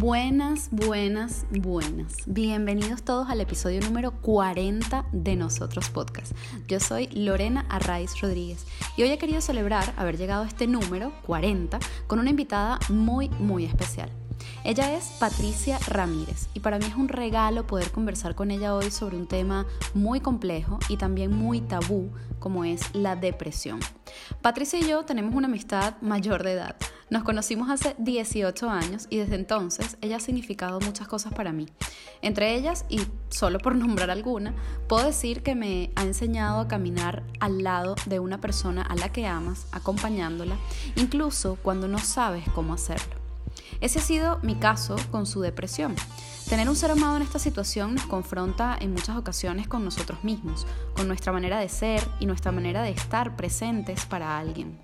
Buenas, buenas, buenas. Bienvenidos todos al episodio número 40 de Nosotros Podcast. Yo soy Lorena Arraiz Rodríguez y hoy he querido celebrar haber llegado a este número 40 con una invitada muy, muy especial. Ella es Patricia Ramírez y para mí es un regalo poder conversar con ella hoy sobre un tema muy complejo y también muy tabú como es la depresión. Patricia y yo tenemos una amistad mayor de edad. Nos conocimos hace 18 años y desde entonces ella ha significado muchas cosas para mí. Entre ellas, y solo por nombrar alguna, puedo decir que me ha enseñado a caminar al lado de una persona a la que amas, acompañándola, incluso cuando no sabes cómo hacerlo. Ese ha sido mi caso con su depresión. Tener un ser amado en esta situación nos confronta en muchas ocasiones con nosotros mismos, con nuestra manera de ser y nuestra manera de estar presentes para alguien.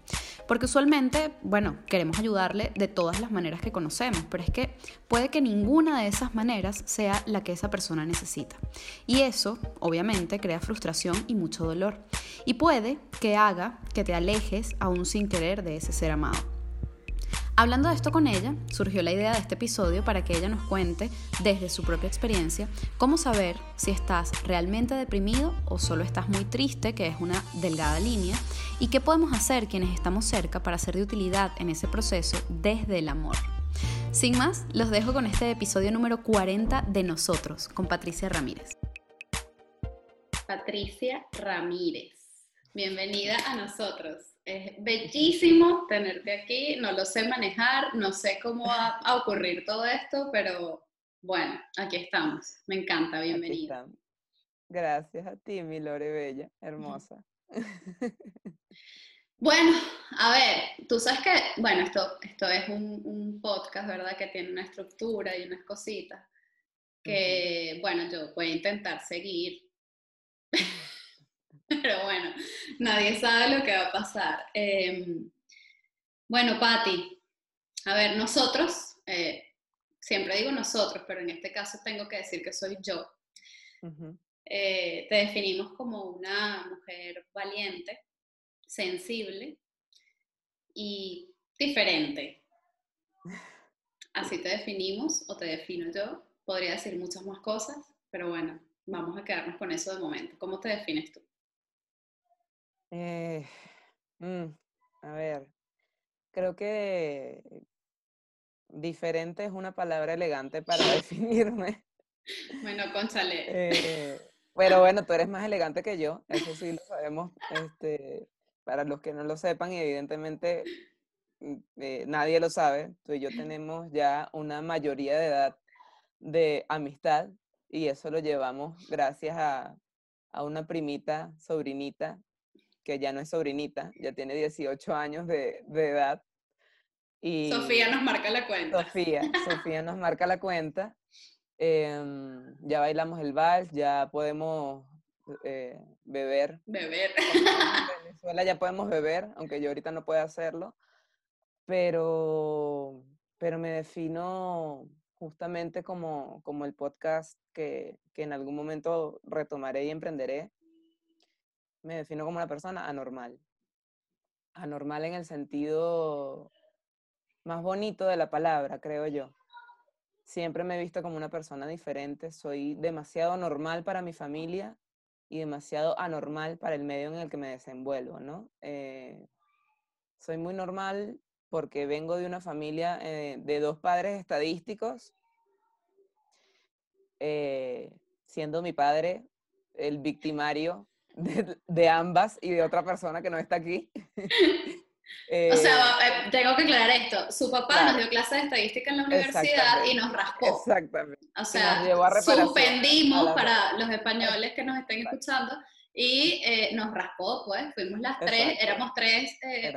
Porque usualmente, bueno, queremos ayudarle de todas las maneras que conocemos, pero es que puede que ninguna de esas maneras sea la que esa persona necesita. Y eso, obviamente, crea frustración y mucho dolor. Y puede que haga que te alejes aún sin querer de ese ser amado. Hablando de esto con ella, surgió la idea de este episodio para que ella nos cuente, desde su propia experiencia, cómo saber si estás realmente deprimido o solo estás muy triste, que es una delgada línea, y qué podemos hacer quienes estamos cerca para ser de utilidad en ese proceso desde el amor. Sin más, los dejo con este episodio número 40 de Nosotros, con Patricia Ramírez. Patricia Ramírez, bienvenida a nosotros. Es bellísimo tenerte aquí, no lo sé manejar, no sé cómo va a ocurrir todo esto, pero bueno, aquí estamos. Me encanta, bienvenida. Gracias a ti, mi Lore Bella, hermosa. Bueno, a ver, tú sabes que, bueno, esto, esto es un, un podcast, ¿verdad? Que tiene una estructura y unas cositas que, bueno, yo voy a intentar seguir. Pero bueno, nadie sabe lo que va a pasar. Em, bueno, Patti, a ver, nosotros, eh, siempre digo nosotros, pero en este caso tengo que decir que soy yo. Eh, te definimos como una mujer valiente, sensible y diferente. Así te definimos o te defino yo. Podría decir muchas más cosas, pero bueno, vamos a quedarnos con eso de momento. ¿Cómo te defines tú? Eh, mm, a ver, creo que diferente es una palabra elegante para definirme. Bueno, conchale. Eh, pero bueno, tú eres más elegante que yo, eso sí lo sabemos. Este, para los que no lo sepan, y evidentemente mm, eh, nadie lo sabe, tú y yo tenemos ya una mayoría de edad de amistad y eso lo llevamos gracias a, a una primita, sobrinita que ya no es sobrinita, ya tiene 18 años de, edad. Y Sofía nos marca la cuenta. Sofía, Sofía nos marca la cuenta. Em, ya bailamos el vals, ya podemos eh, beber. Beber. En Venezuela ya podemos beber, aunque yo ahorita no puedo hacerlo. Pero, pero me defino justamente como, como el podcast que, que en algún momento retomaré y emprenderé, me defino como una persona anormal. Anormal en el sentido más bonito de la palabra, creo yo. Siempre me he visto como una persona diferente. Soy demasiado normal para mi familia y demasiado anormal para el medio en el que me desenvuelvo, ¿no? Eh, soy muy normal porque vengo de una familia eh, de dos padres estadísticos, eh, siendo mi padre el victimario de, ambas y de otra persona que no está aquí. o sea, eh, tengo que aclarar esto. Su papá nos dio clases de estadística en la universidad y nos raspó. Exactamente. O sea, suspendimos para los españoles que nos estén escuchando y eh, nos raspó, pues. Fuimos las tres, éramos tres, eh,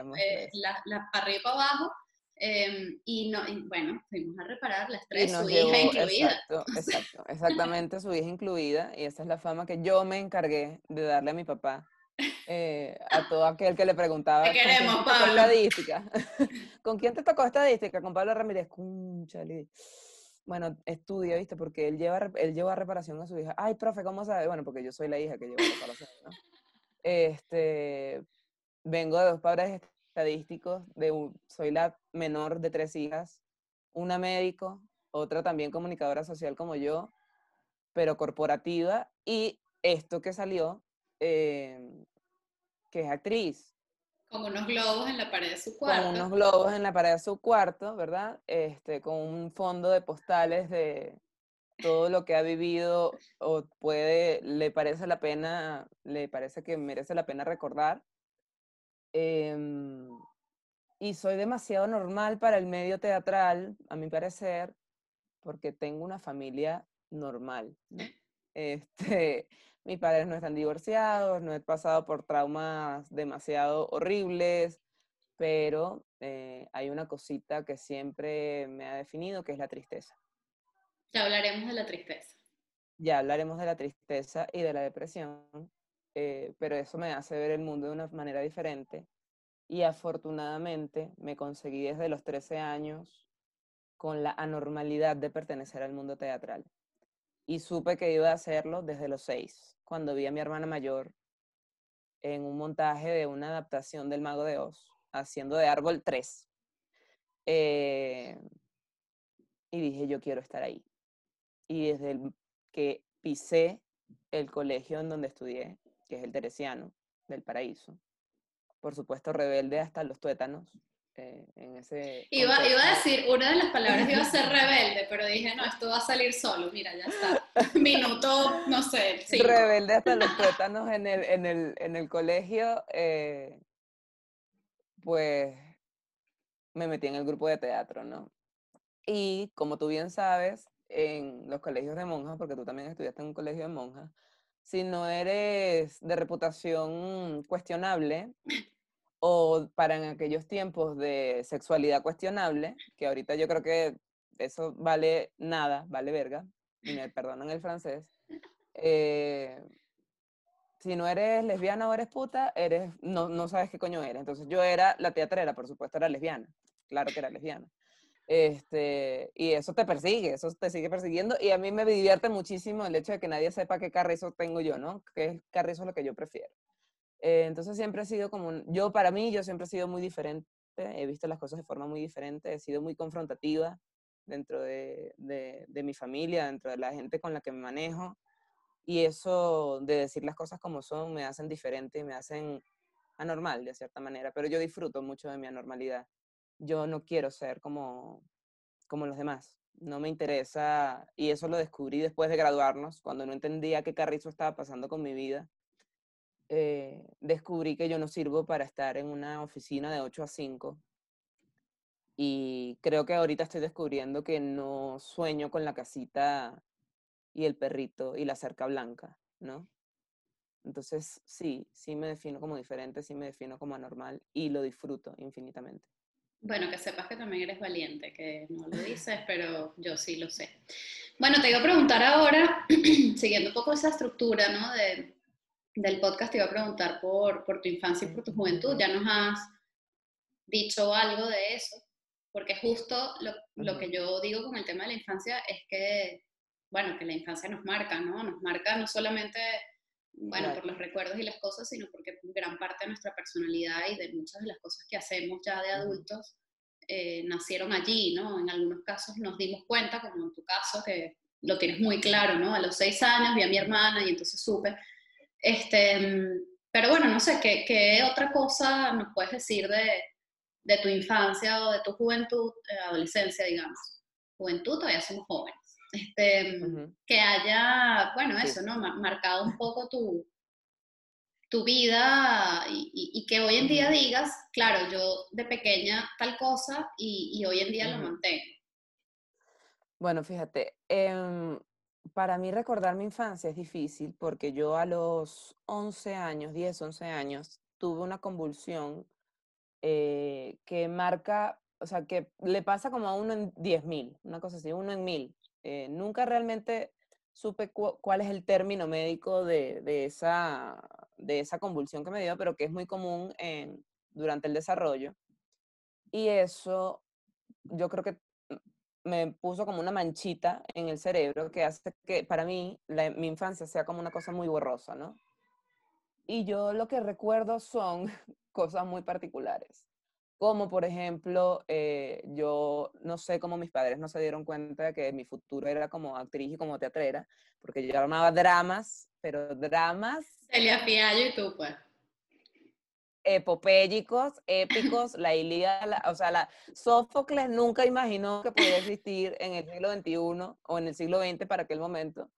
La, la, para arriba y para abajo Em, y, no, bueno, fuimos a reparar las tres, su hija incluida. Exacto, exacto, exactamente, su hija incluida. Y esa es la fama que yo me encargué de darle a mi papá. Eh, a todo aquel que le preguntaba. Te queremos, Pablo. Estadística? ¿Con quién te tocó estadística? Con Pablo Ramírez. Cúnchale. Bueno, estudia, ¿viste? Porque él lleva, él lleva reparación a su hija. Ay, profe, ¿cómo sabe? Bueno, porque yo soy la hija que lleva reparación, ¿no? Este, vengo de dos padres estadísticos, de soy la menor de tres hijas, una médico, otra también comunicadora social como yo, pero corporativa, y esto que salió, em, que es actriz. Con unos globos en la pared de su cuarto. Con unos globos en la pared de su cuarto, ¿verdad? Este, con un fondo de postales de todo lo que ha vivido o puede, le parece la pena, le parece que merece la pena recordar. Em, y soy demasiado normal para el medio teatral, a mi parecer, porque tengo una familia normal. Este, mis padres no están divorciados, no he pasado por traumas demasiado horribles, pero eh, hay una cosita que siempre me ha definido, que es la tristeza. Ya hablaremos de la tristeza. Ya hablaremos de la tristeza y de la depresión, eh, pero eso me hace ver el mundo de una manera diferente. Y afortunadamente me conseguí desde los 13 años con la anormalidad de pertenecer al mundo teatral. Y supe que iba a hacerlo desde los 6, cuando vi a mi hermana mayor en un montaje de una adaptación del Mago de Oz, haciendo de Árbol 3. Eh, y dije, yo quiero estar ahí. Y desde que pisé el colegio en donde estudié, que es el Teresiano del Paraíso, por supuesto rebelde hasta los tuétanos. Eh, en ese iba, iba, a decir, una de las palabras iba a ser rebelde, pero dije, no, esto va a salir solo, mira, ya está. Minuto, no sé. Rebelde hasta los tuétanos en el, en el, en el colegio, eh, pues me metí en el grupo de teatro, ¿no? Y como tú bien sabes, en los colegios de monjas, porque tú también estudiaste en un colegio de monjas, si no eres de reputación cuestionable o para en aquellos tiempos de sexualidad cuestionable, que ahorita yo creo que eso vale nada, vale verga, y me perdonan el francés, eh, si no eres lesbiana o eres puta, eres, no, no sabes qué coño eres. Entonces yo era la teatrera, por supuesto, era lesbiana, claro que era lesbiana. Este, y eso te persigue, eso te sigue persiguiendo. Y a mí me divierte muchísimo el hecho de que nadie sepa qué carrizo tengo yo, ¿no? Qué carrizo es lo que yo prefiero. Eh, entonces siempre he sido como, yo para mí, yo siempre he sido muy diferente, he visto las cosas de forma muy diferente, he sido muy confrontativa dentro de, de, de mi familia, dentro de la gente con la que me manejo. Y eso de decir las cosas como son me hacen diferente y me hacen anormal de cierta manera, pero yo disfruto mucho de mi anormalidad yo no quiero ser como, como los demás. No me interesa, y eso lo descubrí después de graduarnos, cuando no entendía qué carrizo estaba pasando con mi vida. Eh, descubrí que yo no sirvo para estar en una oficina de 8 a 5. Y creo que ahorita estoy descubriendo que no sueño con la casita y el perrito y la cerca blanca, ¿no? Entonces, sí, sí me defino como diferente, sí me defino como anormal y lo disfruto infinitamente. Bueno, que sepas que también eres valiente, que no lo dices, pero yo sí lo sé. Bueno, te iba a preguntar ahora, siguiendo un poco esa estructura ¿no? de, del podcast, te iba a preguntar por, por tu infancia y por tu juventud. Ya nos has dicho algo de eso, porque justo lo, lo, que yo digo con el tema de la infancia es que, bueno, que la infancia nos marca, ¿no? Nos marca no solamente bueno, por los recuerdos y las cosas, sino porque gran parte de nuestra personalidad y de muchas de las cosas que hacemos ya de adultos eh, nacieron allí, ¿no? En algunos casos nos dimos cuenta, como en tu caso, que lo tienes muy claro, ¿no? A los seis años vi a mi hermana y entonces supe. Este, pero bueno, no sé, ¿qué, qué otra cosa nos puedes decir de, de tu infancia o de tu juventud, eh, adolescencia, digamos? Juventud, todavía somos jóvenes este, que haya, bueno, eso, ¿no? Marcado un poco tu, tu vida y, que hoy en día digas, claro, yo de pequeña tal cosa y, hoy en día lo mantengo. Bueno, fíjate, em, para mí recordar mi infancia es difícil porque yo a los 11 años, 10, 11 años, tuve una convulsión eh, que marca, o sea, que le pasa como a uno en 10.000, una cosa así, uno en mil. Eh, nunca realmente supe cuál es el término médico de, de, esa, de esa convulsión que me dio, pero que es muy común durante el desarrollo. Y eso yo creo que me puso como una manchita en el cerebro que hace que para mí mi infancia sea como una cosa muy borrosa, ¿no? Y yo lo que recuerdo son cosas muy particulares. Como por ejemplo, eh, yo no sé cómo mis padres no se dieron cuenta de que mi futuro era como actriz y como teatrera, porque yo armaba dramas, pero dramas... Celia Fiallo y tú, pues. Epopélicos, épicos, la Ilíada, o sea, la Sófocles nunca imaginó que podía existir en el siglo XXI o en el siglo XX para aquel momento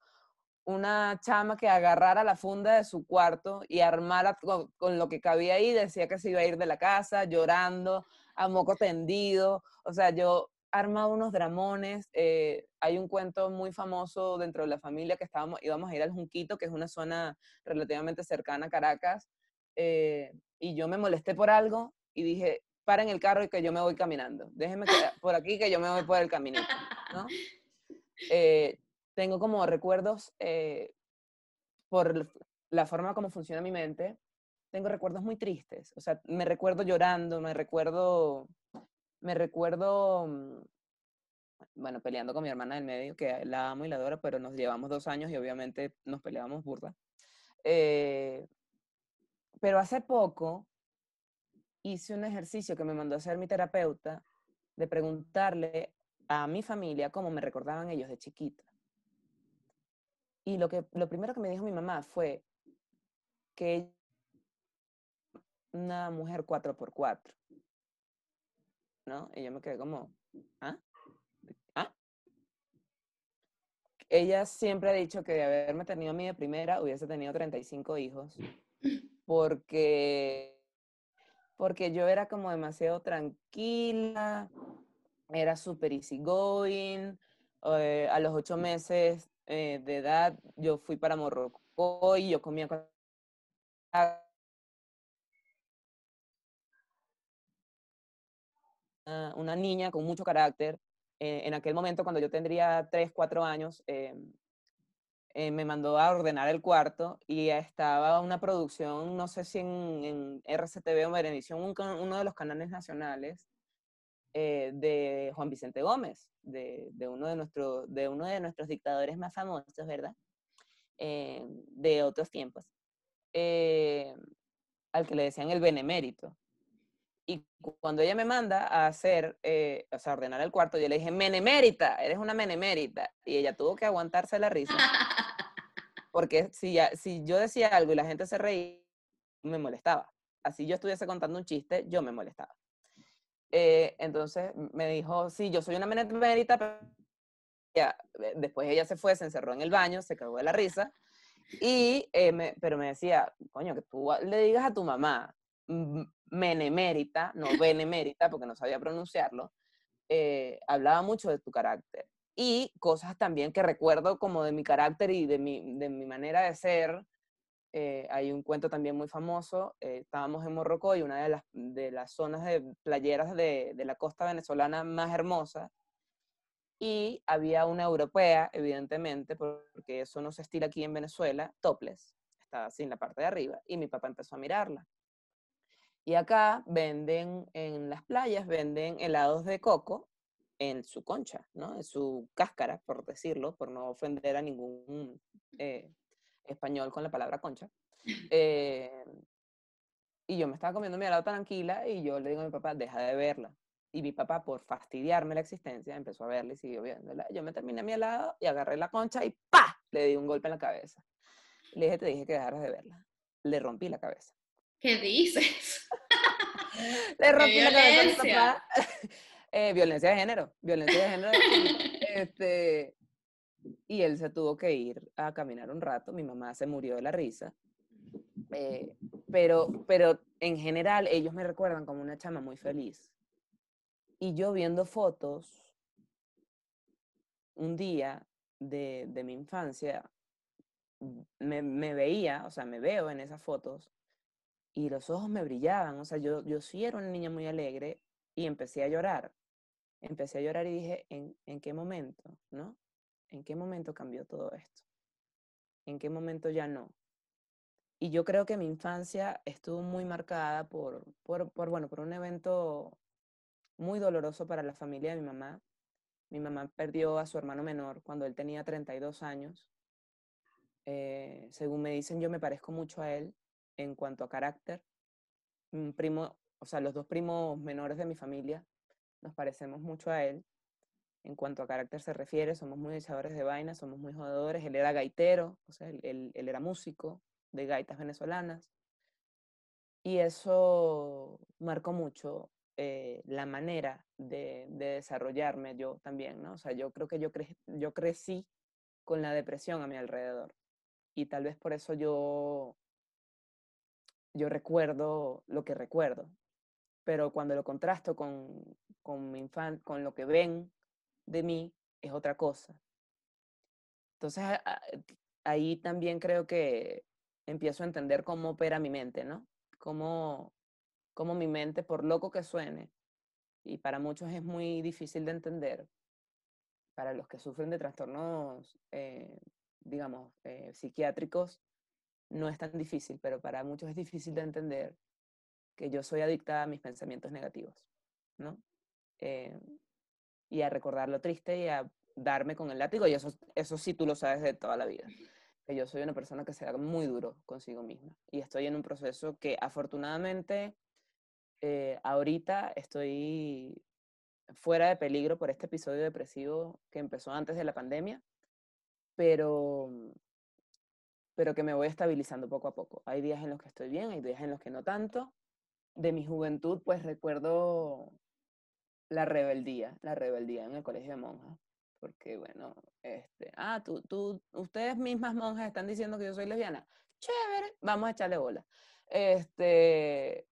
una chama que agarrara la funda de su cuarto y armara con, lo que cabía ahí, decía que se iba a ir de la casa llorando, a moco tendido. O sea, yo armaba unos dramones. Eh, hay un cuento muy famoso dentro de la familia que estábamos, íbamos a ir al Junquito, que es una zona relativamente cercana a Caracas, eh, y yo me molesté por algo y dije, paren el carro y que yo me voy caminando. Déjenme por aquí que yo me voy por el caminito, ¿no? Eh, tengo como recuerdos eh, por la forma como funciona mi mente, tengo recuerdos muy tristes. O sea, me recuerdo llorando, me recuerdo, me recuerdo, mm, bueno, peleando con mi hermana del medio, que la amo y la adoro, pero nos llevamos dos años y obviamente nos peleábamos burda. Eh, pero hace poco hice un ejercicio que me mandó a hacer mi terapeuta de preguntarle a mi familia cómo me recordaban ellos de chiquita. Y lo, que, lo primero que me dijo mi mamá fue que una mujer 4x4. ¿No? Y yo me quedé como, ¿ah? ¿Ah? Ella siempre ha dicho que de haberme tenido a mí de primera hubiese tenido 35 hijos. Porque, porque yo era como demasiado tranquila, era súper easygoing. Eh, a los ocho meses eh, de edad, yo fui para Morrocoy, y yo comía con una niña con mucho carácter. Eh, en aquel momento, cuando yo tendría 3, 4 años, eh, me mandó a ordenar el cuarto y estaba una producción, no sé si en, RCTV o Benevisión, uno de los canales nacionales, de Juan Vicente Gómez de, uno de, nuestro, de uno de nuestros dictadores más famosos, ¿verdad? Eh, de otros tiempos, eh, al que le decían el benemérito. Y cuando ella me manda a hacer, eh, o sea, ordenar el cuarto, yo le dije, menemérita, eres una menemérita. Y ella tuvo que aguantarse la risa. Porque si, ya, si yo decía algo y la gente se reía, me molestaba. Así yo estuviese contando un chiste, yo me molestaba. Eh, entonces me dijo, sí, yo soy una menemérita, pero ya, eh, después ella se fue, se encerró en el baño, se cagó de la risa, y, eh, me, pero me decía, coño, que tú le digas a tu mamá menemérita, no benemérita, porque no sabía pronunciarlo, hablaba mucho de tu carácter. Y cosas también que recuerdo como de mi carácter y de mi, de mi manera de ser, eh, hay un cuento también muy famoso. Eh, estábamos en Morrocoy, una de las, de las zonas de playeras de, de, la costa venezolana más hermosa. Y había una europea, evidentemente, porque eso no se estila aquí en Venezuela, topless, estaba así en la parte de arriba. Y mi papá empezó a mirarla. Y acá venden, en las playas, venden helados de coco en su concha, ¿no? En su cáscara, por decirlo, por no ofender a ningún eh, español con la palabra concha. Eh, y yo me estaba comiendo mi helado tranquila y yo le digo a mi papá, deja de verla. Y mi papá, por fastidiarme la existencia, empezó a verla y siguió viéndola. Yo me terminé mi helado y agarré la concha y ¡pa! Le di un golpe en la cabeza. Le dije, te dije que dejaras de verla. Le rompí la cabeza. ¿Qué dices? Le rompí la cabeza a mi papá. Eh, violencia de género. Violencia de género. este, y él se tuvo que ir a caminar un rato. Mi mamá se murió de la risa. Eh, pero, pero en general ellos me recuerdan como una chama muy feliz. Y yo viendo fotos un día de, de mi infancia, me, me, veía, o sea, me veo en esas fotos y los ojos me brillaban. O sea, yo, yo sí era una niña muy alegre y empecé a llorar. Empecé a llorar y dije, ¿en, en qué momento? ¿No? ¿En qué momento cambió todo esto? ¿En qué momento ya no? Y yo creo que mi infancia estuvo muy marcada por, por, bueno, por un evento muy doloroso para la familia de mi mamá. Mi mamá perdió a su hermano menor cuando él tenía 32 años. Eh, según me dicen, yo me parezco mucho a él en cuanto a carácter. Un primo o sea, los dos primos menores de mi familia, nos parecemos mucho a él. En cuanto a carácter se refiere, somos muy echadores de vainas, somos muy jodedores. Él era gaitero, o sea, él, era músico de gaitas venezolanas. Y eso marcó mucho eh, la manera de, de, desarrollarme yo también, ¿no? O sea, yo creo que yo crecí con la depresión a mi alrededor. Y tal vez por eso yo, yo recuerdo lo que recuerdo. Pero cuando lo contrasto con, con mi infan con lo que ven de mí, es otra cosa. Entonces, ahí también creo que empiezo a entender cómo opera mi mente, ¿no? Cómo, cómo mi mente, por loco que suene, y para muchos es muy difícil de entender, para los que sufren de trastornos, eh, digamos, eh, psiquiátricos, no es tan difícil, pero para muchos es difícil de entender que yo soy adicta a mis pensamientos negativos, ¿no? Eh, y a recordar lo triste y a darme con el látigo, y eso, eso sí tú lo sabes de toda la vida que yo soy una persona que se da muy duro consigo misma. Y estoy en un proceso que afortunadamente eh, ahorita estoy fuera de peligro por este episodio depresivo que empezó antes de la pandemia, pero, pero que me voy estabilizando poco a poco. Hay días en los que estoy bien, hay días en los que no tanto. De mi juventud, pues recuerdo la rebeldía, la rebeldía en el colegio de monjas porque bueno, este, ah, tú, tú, ustedes mismas monjas están diciendo que yo soy lesbiana. Chévere, vamos a echarle bola. Este,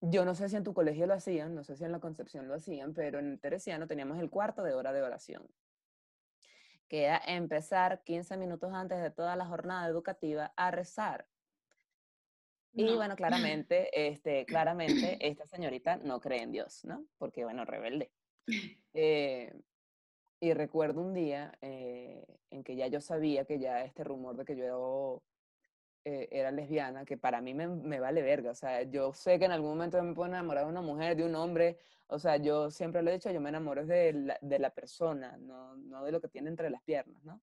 yo no sé si en tu colegio lo hacían, no sé si en la Concepción lo hacían, pero en Teresiano teníamos el cuarto de hora de oración, que era empezar 15 minutos antes de toda la jornada educativa a rezar. Y bueno, claramente, este, claramente, esta señorita no cree en Dios, ¿no? Porque, bueno, rebelde. Eh, y recuerdo un día eh, en que ya yo sabía que ya este rumor de que yo eh, era lesbiana, que para mí me, me, vale verga. O sea, yo sé que en algún momento me puedo enamorar de una mujer, de un hombre. O sea, yo siempre lo he dicho, yo me enamoro de la, de la persona, no, no, de lo que tiene entre las piernas, ¿no?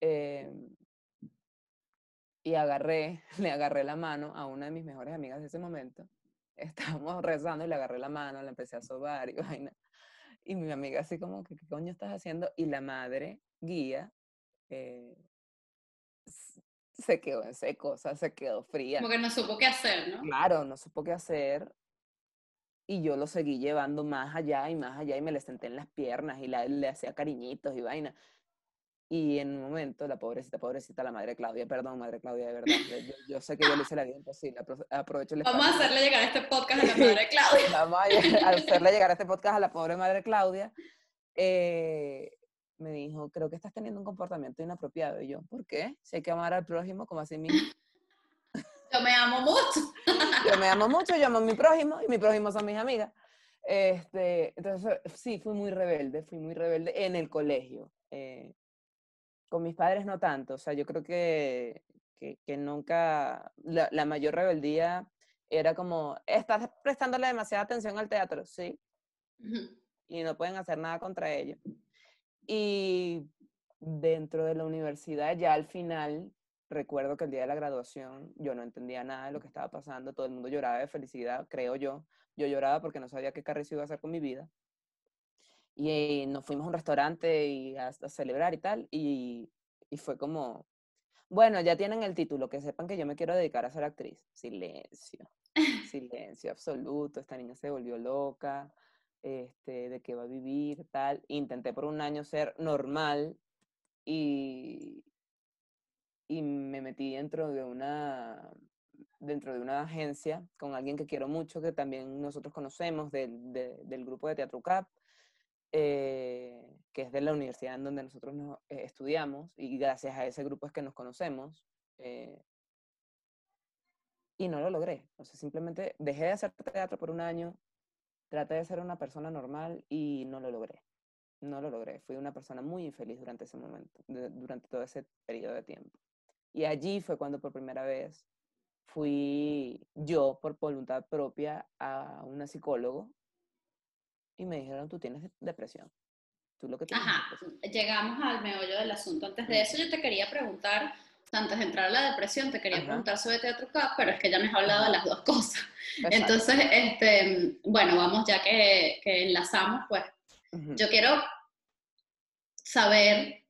Eh, y agarré, le agarré la mano a una de mis mejores amigas de ese momento. Estábamos rezando y le agarré la mano, la empecé a sobar y vaina. Y mi amiga así como, ¿qué, coño estás haciendo? Y la madre, guía, eh, se quedó en seco, o sea, se quedó fría. Como que no supo qué hacer, ¿no? Claro, no supo qué hacer. Y yo lo seguí llevando más allá y más allá y me le senté en las piernas y la, le hacía cariñitos y vaina. Y en un momento, la pobrecita, pobrecita, la madre Claudia, perdón, madre Claudia, de verdad, yo, yo sé que yo le hice la vida imposible, aprovecho el Vamos a hacerle llegar este podcast a la madre Claudia. Vamos a hacerle llegar este podcast a la pobre madre Claudia. Eh, me dijo, creo que estás teniendo un comportamiento inapropiado. Y yo, ¿por qué? Si hay que amar al prójimo como así mismo. Yo me amo mucho. yo me amo mucho, yo amo a mi prójimo y mi prójimo son mis amigas. Este, entonces, sí, fui muy rebelde, fui muy rebelde en el colegio. Eh, con mis padres no tanto, o sea, yo creo que, que, nunca, la, mayor rebeldía era como, estás prestándole demasiada atención al teatro, sí, y no pueden hacer nada contra ello. Y dentro de la universidad, ya al final, recuerdo que el día de la graduación yo no entendía nada de lo que estaba pasando, todo el mundo lloraba de felicidad, creo yo, yo lloraba porque no sabía qué carrizo iba a hacer con mi vida y nos fuimos a un restaurante y a, celebrar y tal, y, y, fue como, bueno, ya tienen el título, que sepan que yo me quiero dedicar a ser actriz. Silencio, silencio absoluto, esta niña se volvió loca, este, de qué va a vivir, tal. Intenté por un año ser normal y, y me metí dentro de una dentro de una agencia con alguien que quiero mucho, que también nosotros conocemos del, del grupo de Teatro CAP, eh, que es de la universidad en donde nosotros nos, eh, estudiamos, y gracias a ese grupo es que nos conocemos. Eh, y no lo logré. O sea, simplemente dejé de hacer teatro por un año, traté de ser una persona normal y no lo logré. No lo logré. Fui una persona muy infeliz durante ese momento, durante todo ese periodo de tiempo. Y allí fue cuando por primera vez fui yo, por voluntad propia, a una psicólogo y me dijeron, tú tienes depresión. Tú lo que tienes Ajá, llegamos al meollo del asunto. Antes de eso yo te quería preguntar, antes de entrar a la depresión, te quería preguntar sobre Teatro Cup, pero es que ya me has hablado de las dos cosas. Entonces, este, bueno, vamos, ya que, que enlazamos, pues. Yo quiero saber,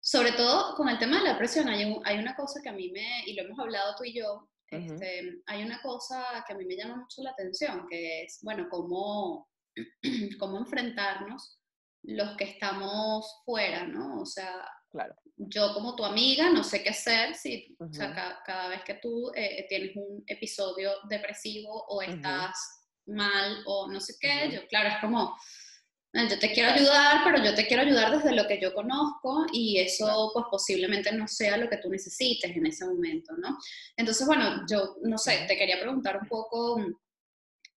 sobre todo con el tema de la depresión, hay, un- hay una cosa que a mí me, y lo hemos hablado tú y yo, este, hay una cosa que a mí me llama mucho la atención, que es, bueno, cómo, cómo enfrentarnos los que estamos fuera, ¿no? O sea, Claro. yo como tu amiga no sé qué hacer si o sea, ca- cada, vez que tú eh, tienes un episodio depresivo o estás mal o no sé qué, Ujú. yo claro, es como, "Eh, yo te quiero ayudar, pero yo te quiero ayudar desde lo que yo conozco y eso pues posiblemente no sea lo que tú necesites en ese momento, ¿no? Entonces, bueno, yo no sé, te quería preguntar un poco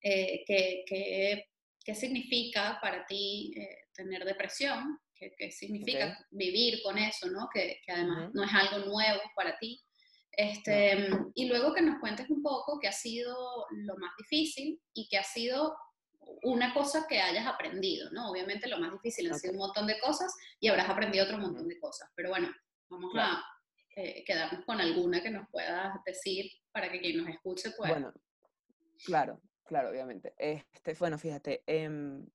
eh, qué, qué- significa para ti eh, tener depresión, qué, qué significa Ok. vivir con eso, ¿no? Que, que además Ujú. no es algo nuevo para ti. Este, Y luego que nos cuentes un poco qué ha sido lo más difícil y qué ha sido una cosa que hayas aprendido, ¿no? Obviamente lo más difícil han sido un montón de cosas y habrás aprendido otro montón de cosas. Pero bueno, vamos Claro. a eh, quedarnos con alguna que nos puedas decir para que quien nos escuche pueda. Bueno, claro, claro, obviamente. Este, bueno, fíjate, em,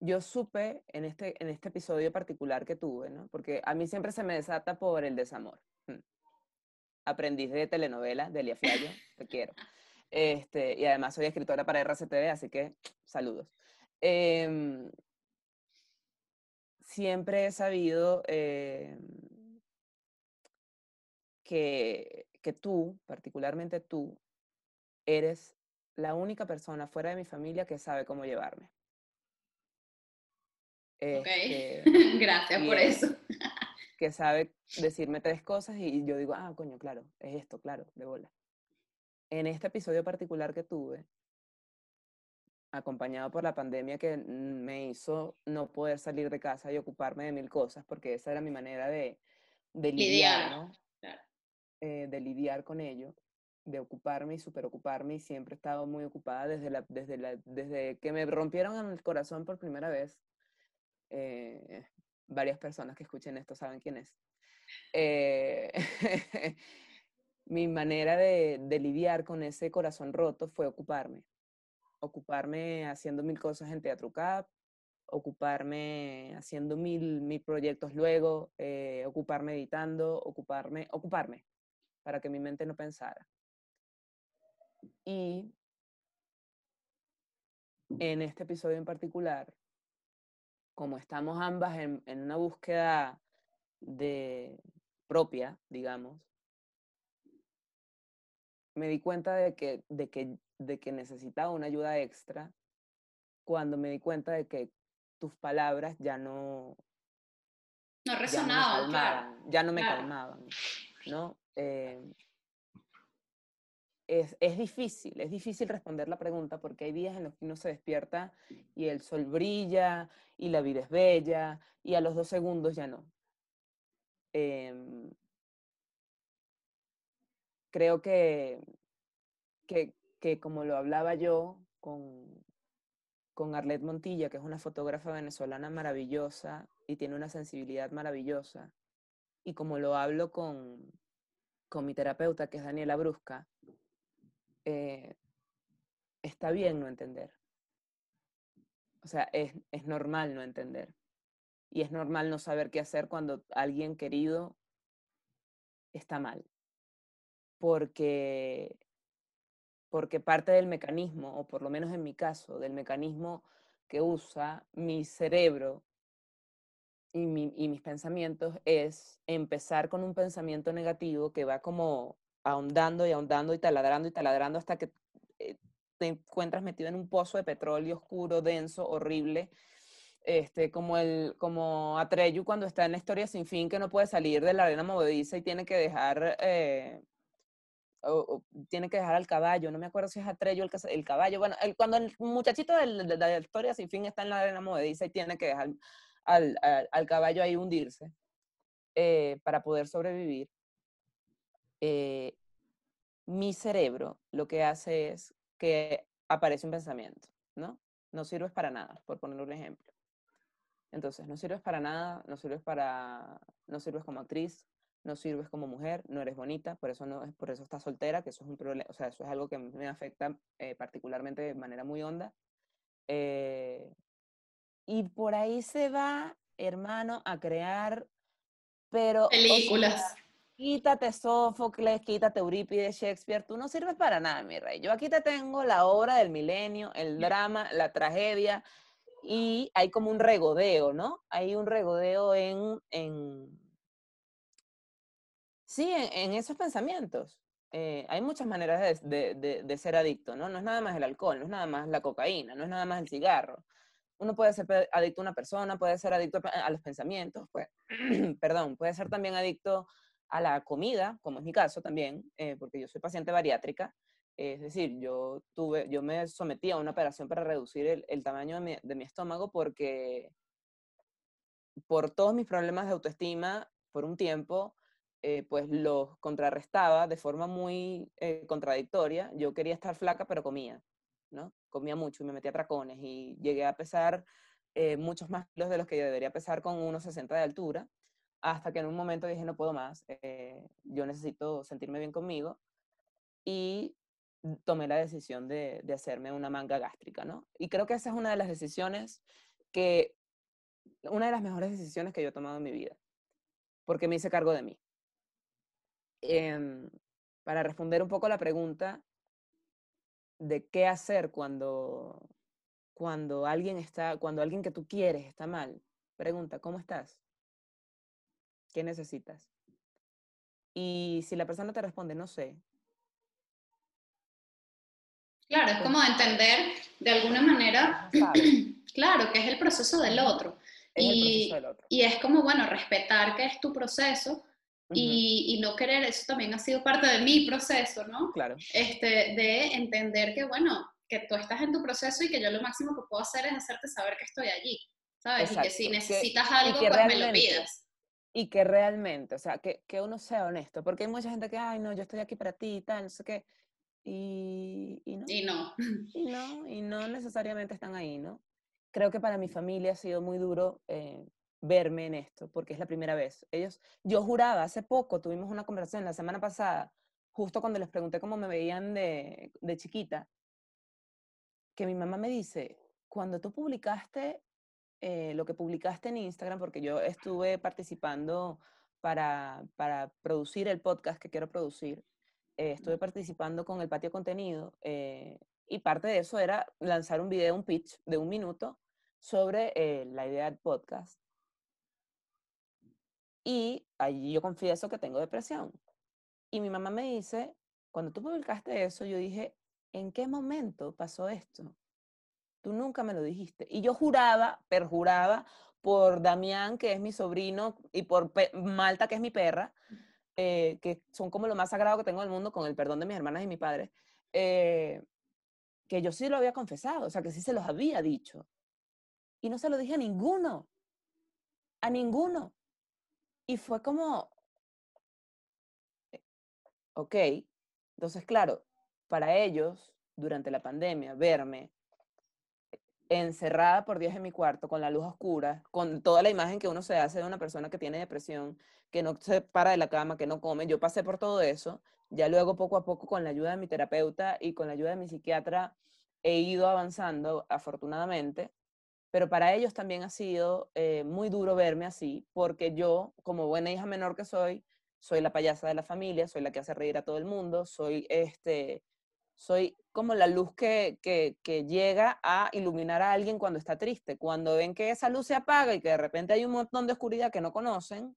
yo supe en este, en este episodio particular que tuve, ¿no? Porque a mí siempre se me desata por el desamor. Mm. Aprendiz de telenovela de Elia Fiallo, te quiero. Este, y además soy escritora para RCTV, así que saludos. Em, siempre he sabido em, que, que tú, particularmente tú, eres la única persona fuera de mi familia que sabe cómo llevarme. Ok, Este, gracias por bien. eso. que sabe decirme tres cosas y yo digo, ah, coño, claro, es esto, claro, de bola. En este episodio particular que tuve, acompañado por la pandemia que me hizo no poder salir de casa y ocuparme de mil cosas, porque esa era mi manera de, de lidiar, Lidiar, ¿no? claro. Eh, de lidiar con ello, de ocuparme y superocuparme, y siempre he estado muy ocupada desde, la, desde, la, desde que me rompieron el corazón por primera vez. eh, varias personas que escuchen esto saben quién es. Eh, mi manera de, de lidiar con ese corazón roto fue ocuparme. Ocuparme haciendo mil cosas en Teatro Cap, ocuparme haciendo mil, mil proyectos luego, eh, ocuparme editando, ocuparme, ocuparme, para que mi mente no pensara. Y en este episodio en particular, como estamos ambas en, en una búsqueda de propia, digamos, me di cuenta de que, de que, de que necesitaba una ayuda extra cuando me di cuenta de que tus palabras ya no, No ya no me resonaban, claro. ya no me claro. calmaban, ¿no? Eh, es, es difícil, es difícil responder la pregunta porque hay días en los que uno se despierta y el sol brilla y la vida es bella y a los dos segundos ya no. Em, creo que, que, que como lo hablaba yo con, con Arlette Montilla, que es una fotógrafa venezolana maravillosa y tiene una sensibilidad maravillosa, y como lo hablo con, con mi terapeuta, que es Daniela Brusca, eh, está bien no entender. O sea, es, es normal no entender. Y es normal no saber qué hacer cuando alguien querido está mal. Porque, porque parte del mecanismo, o por lo menos en mi caso, del mecanismo que usa mi cerebro y, mi- y mis pensamientos es empezar con un pensamiento negativo que va como ahondando y ahondando y taladrando y taladrando hasta que eh, te encuentras metido en un pozo de petróleo oscuro, denso, horrible, este, como, el, como Atreyu cuando está en la historia sin fin que no puede salir de la arena movediza y tiene que dejar... eh, tiene que dejar al caballo, no me acuerdo si es Atreyu el, el caballo, bueno, el- cuando el muchachito de la historia sin fin está en la arena movediza y tiene que dejar al, al- al caballo ahí hundirse eh, para poder sobrevivir, eh, mi cerebro lo que hace es que aparece un pensamiento, ¿no? No sirves para nada, por poner un ejemplo. Entonces, no sirves para nada, no sirves para, no sirves como actriz, no sirves como mujer, no eres bonita, por eso, no, por eso estás soltera, que eso es un problema, o sea, eso es algo que me afecta eh, particularmente de manera muy honda. Eh, y por ahí se va, hermano, a crear, pero... Películas. Quítate Sófocles, quítate Eurípides, Shakespeare, tú no sirves para nada, mi rey. Yo aquí te tengo la obra del milenio, el drama, la tragedia, y hay como un regodeo, ¿no? Hay un regodeo en, en sí, en, esos pensamientos. Eh, hay muchas maneras de, de, de, ser adicto, ¿no? No es nada más el alcohol, no es nada más la cocaína, no es nada más el cigarro. Uno puede ser adicto a una persona, puede ser adicto a los pensamientos, pues, perdón, puede ser también adicto a la comida, como es mi caso también, eh, porque yo soy paciente bariátrica, es decir, yo, tuve, yo me sometí a una operación para reducir el, tamaño de mi, estómago porque por todos mis problemas de autoestima, por un tiempo, eh, pues los contrarrestaba de forma muy eh, contradictoria. Yo quería estar flaca, pero comía, ¿no? Comía mucho y me metía tracones y llegué a pesar muchos más kilos de los que yo debería pesar con unos 60 de altura, hasta que en un momento dije, no puedo más, yo necesito sentirme bien conmigo. Y tomé la decisión de, de, hacerme una manga gástrica, ¿no? Y creo que esa es una de las decisiones que, una de las mejores decisiones que yo he tomado en mi vida, porque me hice cargo de mí. Eh, para responder un poco la pregunta de qué hacer cuando, cuando alguien está, cuando alguien que tú quieres está mal, pregunta, ¿cómo estás? ¿Qué necesitas? Y si la persona te responde, no sé, Claro, es como entender de alguna manera, claro, que es el proceso del otro. y, y es como, bueno, respetar que es tu proceso y, y, no querer, eso también ha sido parte de mi proceso, ¿no? Claro. Este, de entender que, bueno, que tú estás en tu proceso y que yo lo máximo que puedo hacer es hacerte saber que estoy allí, ¿sabes? Y que si necesitas algo, pues me lo pidas. Y que realmente, o sea, que, que uno sea honesto, porque hay mucha gente que, ay, no, yo estoy aquí para ti y tal, no sé qué y, y, no. Y no. Y no, y no necesariamente están ahí, ¿no? Creo que para mi familia ha sido muy duro eh, verme en esto, porque es la primera vez. Ellos, yo juraba, hace poco tuvimos una conversación la semana pasada, justo cuando les pregunté cómo me veían de, de chiquita, que mi mamá me dice, cuando tú publicaste eh, lo que publicaste en Instagram, porque yo estuve participando para, para producir el podcast que quiero producir, eh, estuve participando con el patio contenido eh, y parte de eso era lanzar un video, un pitch de un minuto sobre eh, la idea del podcast. Y allí yo confieso que tengo depresión. Y mi mamá me dice, cuando tú publicaste eso, yo dije, ¿en qué momento pasó esto? Tú nunca me lo dijiste. Y yo juraba, perjuraba por Damián, que es mi sobrino, y por Malta, que es mi perra, eh, que son como lo más sagrado que tengo en el mundo, con el perdón de mis hermanas y mi padre, eh, que yo sí lo había confesado, o sea, que sí se los había dicho. Y no se lo dije a ninguno, a ninguno. Y fue como, eh, ok, entonces claro, para ellos, durante la pandemia, verme encerrada por días en mi cuarto, con la luz oscura, con toda la imagen que uno se hace de una persona que tiene depresión, que no se para de la cama, que no come. Yo pasé por todo eso. Ya luego, poco a poco, con la ayuda de mi terapeuta y con la ayuda de mi psiquiatra, he ido avanzando, afortunadamente. Pero para ellos también ha sido eh, muy duro verme así, porque yo, como buena hija menor que soy, soy la payasa de la familia, soy la que hace reír a todo el mundo, soy este, soy como la luz que, que, que, llega a iluminar a alguien cuando está triste. Cuando ven que esa luz se apaga y que de repente hay un montón de oscuridad que no conocen,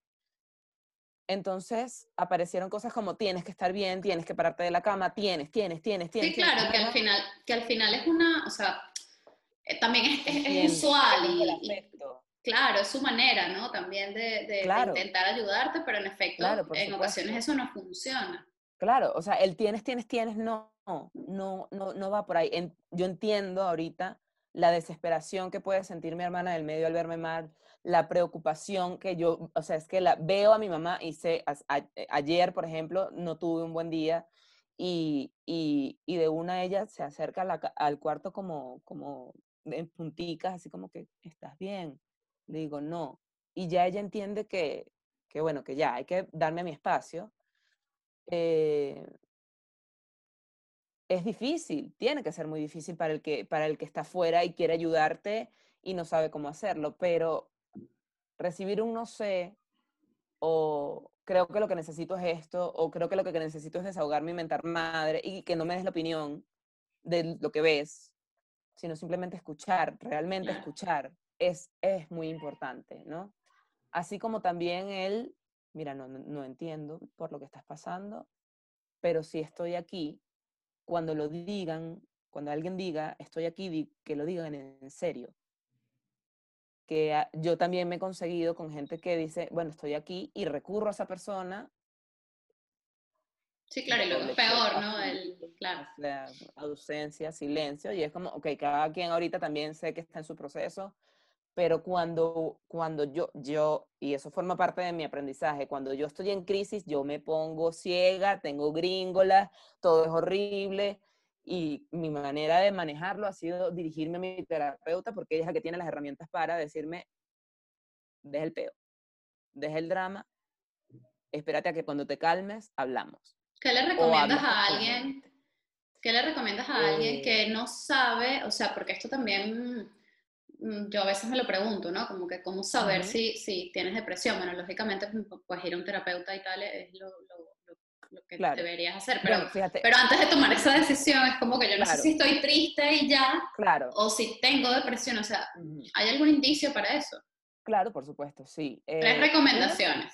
entonces aparecieron cosas como tienes que estar bien, tienes que pararte de la cama, tienes, tienes, tienes, tienes. Sí, claro, que al final, que al final es una, o sea, eh, también es, es, usual y, claro, es su manera, ¿no? También de, de, intentar ayudarte, pero en efecto, en ocasiones eso no funciona. Claro, o sea, el tienes, tienes, tienes, no, no, no, no va por ahí. yo entiendo ahorita la desesperación que puede sentir mi hermana del medio al verme mal, la preocupación que yo, o sea, es que la veo a mi mamá y sé, eh, ayer, por ejemplo, no tuve un buen día y, y, y de una de ellas se acerca al cuarto como, como en punticas, así como que, ¿estás bien? Le digo, no. Y ya ella entiende que, que bueno, que ya hay que darme mi espacio, eh, es difícil, tiene que ser muy difícil para el, que, para el que está afuera y quiere ayudarte y no sabe cómo hacerlo, pero recibir un no sé o creo que lo que necesito es esto, o creo que lo que necesito es desahogarme y mentar madre y que no me des la opinión de lo que ves, sino simplemente escuchar, realmente escuchar, es, es muy importante, ¿no? Así como también él, mira, no, no entiendo por lo que estás pasando, pero si estoy aquí, cuando lo digan, cuando alguien diga, estoy aquí, que lo digan en serio, que yo también me he conseguido con gente que dice, bueno, estoy aquí y recurro a esa persona. Sí, claro, y lo peor, ¿no? El, claro. La ausencia, silencio, y es como, ok, cada quien ahorita también sé que está en su proceso, pero cuando, cuando yo, yo, y eso forma parte de mi aprendizaje, cuando yo estoy en crisis, yo me pongo ciega, tengo gringolas, todo es horrible, y mi manera de manejarlo ha sido dirigirme a mi terapeuta porque ella es la que tiene las herramientas para decirme, deja el peo, deja el drama, espérate a que cuando te calmes, hablamos. ¿Qué le recomiendas a alguien? ¿Qué le recomiendas a alguien eh que no sabe, o sea, porque esto también yo a veces me lo pregunto, ¿no? Como que cómo saber si, si tienes depresión. Bueno, lógicamente, pues ir a un terapeuta y tal es lo, lo que deberías hacer. Pero, pero antes de tomar esa decisión es como que yo no sé si estoy triste y ya, claro. o si tengo depresión, o sea, ¿hay algún indicio para eso? Claro, por supuesto, sí. Tres eh, recomendaciones.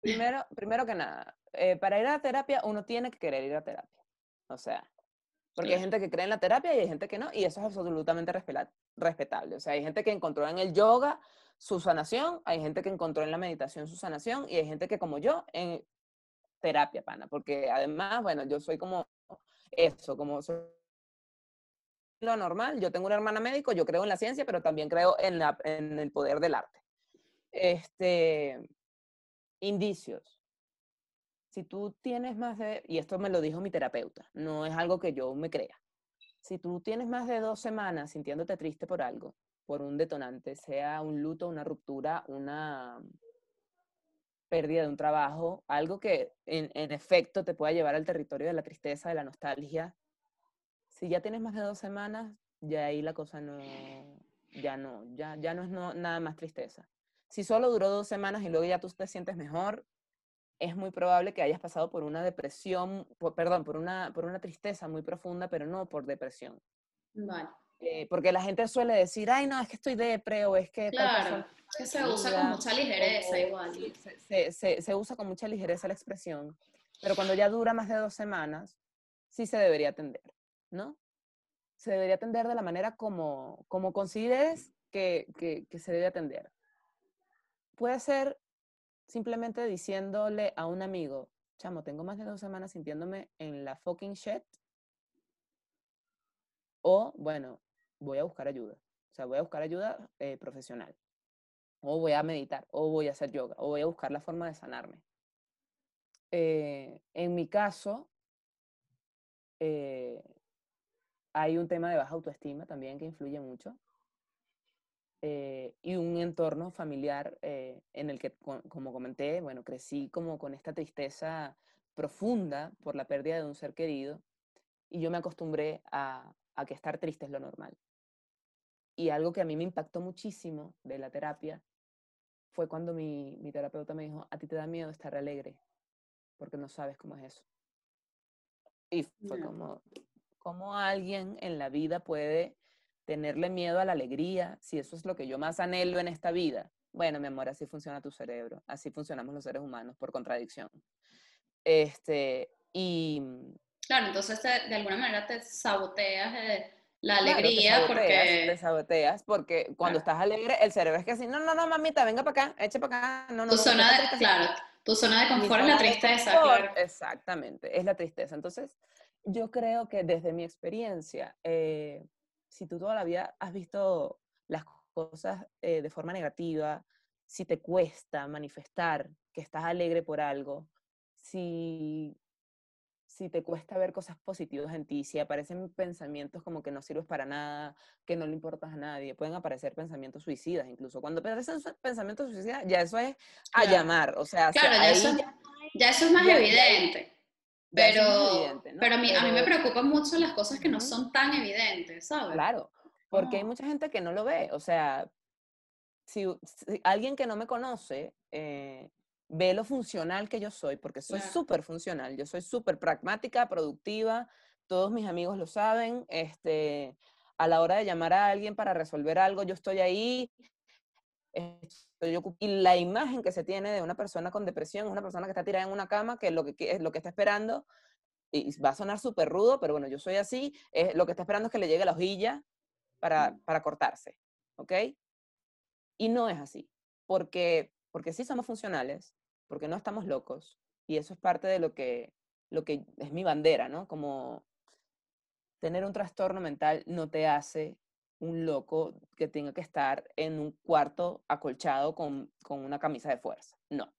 Primero, primero que nada, eh, para ir a terapia uno tiene que querer ir a terapia. O sea, porque hay gente que cree en la terapia y hay gente que no, y eso es absolutamente respetable. O sea, hay gente que encontró en el yoga su sanación, hay gente que encontró en la meditación su sanación, y hay gente que como yo en, terapia, pana, porque además, bueno, yo soy como eso, como soy lo normal, yo tengo una hermana médico, yo creo en la ciencia, pero también creo en, la, en el poder del arte. Este, indicios. Si tú tienes más de, y esto me lo dijo mi terapeuta, no es algo que yo me crea. Si tú tienes más de dos semanas sintiéndote triste por algo, por un detonante, sea un luto, una ruptura, una, pérdida de un trabajo, algo que en, efecto te pueda llevar al territorio de la tristeza, de la nostalgia. Si ya tienes más de dos semanas, ya ahí la cosa no, ya no, ya, ya no es nada más tristeza. Si solo duró dos semanas y luego ya tú te sientes mejor, es muy probable que hayas pasado por una depresión, perdón, por una, por una tristeza muy profunda, pero no por depresión. Vale. Eh, porque la gente suele decir, ay, no, es que estoy depre o es que... Claro, que se usa con mucha ligereza igual. Se, se, se, usa con mucha ligereza la expresión, pero cuando ya dura más de dos semanas, sí se debería atender, ¿no? Se debería atender de la manera como, como consideres que, que, que se debe atender. Puede ser simplemente diciéndole a un amigo, chamo, tengo más de dos semanas sintiéndome en la fucking shit. O, bueno, voy a buscar ayuda. O sea, voy a buscar ayuda eh, profesional. O voy a meditar, o voy a hacer yoga, o voy a buscar la forma de sanarme. Eh, en mi caso, eh, hay un tema de baja autoestima también que influye mucho. Y un entorno familiar en el que, como comenté, bueno, crecí como con esta tristeza profunda por la pérdida de un ser querido y yo me acostumbré a, a que estar triste es lo normal. Y algo que a mí me impactó muchísimo de la terapia fue cuando mi, mi terapeuta me dijo, a ti te da miedo estar alegre, porque no sabes cómo es eso. Y fue como, ¿cómo alguien en la vida puede tenerle miedo a la alegría si eso es lo que yo más anhelo en esta vida? Bueno, mi amor, así funciona tu cerebro, así funcionamos los seres humanos, por contradicción. Este, y... Claro, entonces de alguna manera te saboteas la alegría porque... Te saboteas porque cuando estás alegre el cerebro es que así, no, no, no, mamita, venga para acá, eche para acá. No, no, tu zona de, claro, tu zona de confort es la tristeza, claro. Exactamente, es la tristeza. Entonces, yo creo que desde mi experiencia, eh, si tú toda la vida has visto las cosas eh, de forma negativa, si te cuesta manifestar que estás alegre por algo, si si te cuesta ver cosas positivas en ti, si aparecen pensamientos como que no sirves para nada, que no le importas a nadie, pueden aparecer pensamientos suicidas incluso. Cuando aparecen pensamientos suicidas, ya eso es a Claro. llamar, o sea, Claro, ya ahí eso, ya- eso es más ya- evidente. Pero, evidente, ¿no? pero a mí, a mí me Pero- preocupan mucho las cosas que no son tan evidentes, ¿sabes? Claro, porque hay Oh. mucha gente que no lo ve. O sea, si, si alguien que no me conoce eh, ve lo funcional que yo soy, porque soy Claro. súper funcional, yo soy súper pragmática, productiva, todos mis amigos lo saben, este, a la hora de llamar a alguien para resolver algo, yo estoy ahí. Y la imagen que se tiene de una persona con depresión es una persona que está tirada en una cama, que lo que, es lo que está esperando, y va a sonar súper rudo, pero bueno, yo soy así, es, lo que está esperando es que le llegue la hojilla para, para cortarse, ¿ok? Y no es así, porque, porque sí somos funcionales, porque no estamos locos, y eso es parte de lo que, lo que es mi bandera, ¿no? Como tener un trastorno mental no te hace un loco que tenga que estar en un cuarto acolchado con, con una camisa de fuerza. No.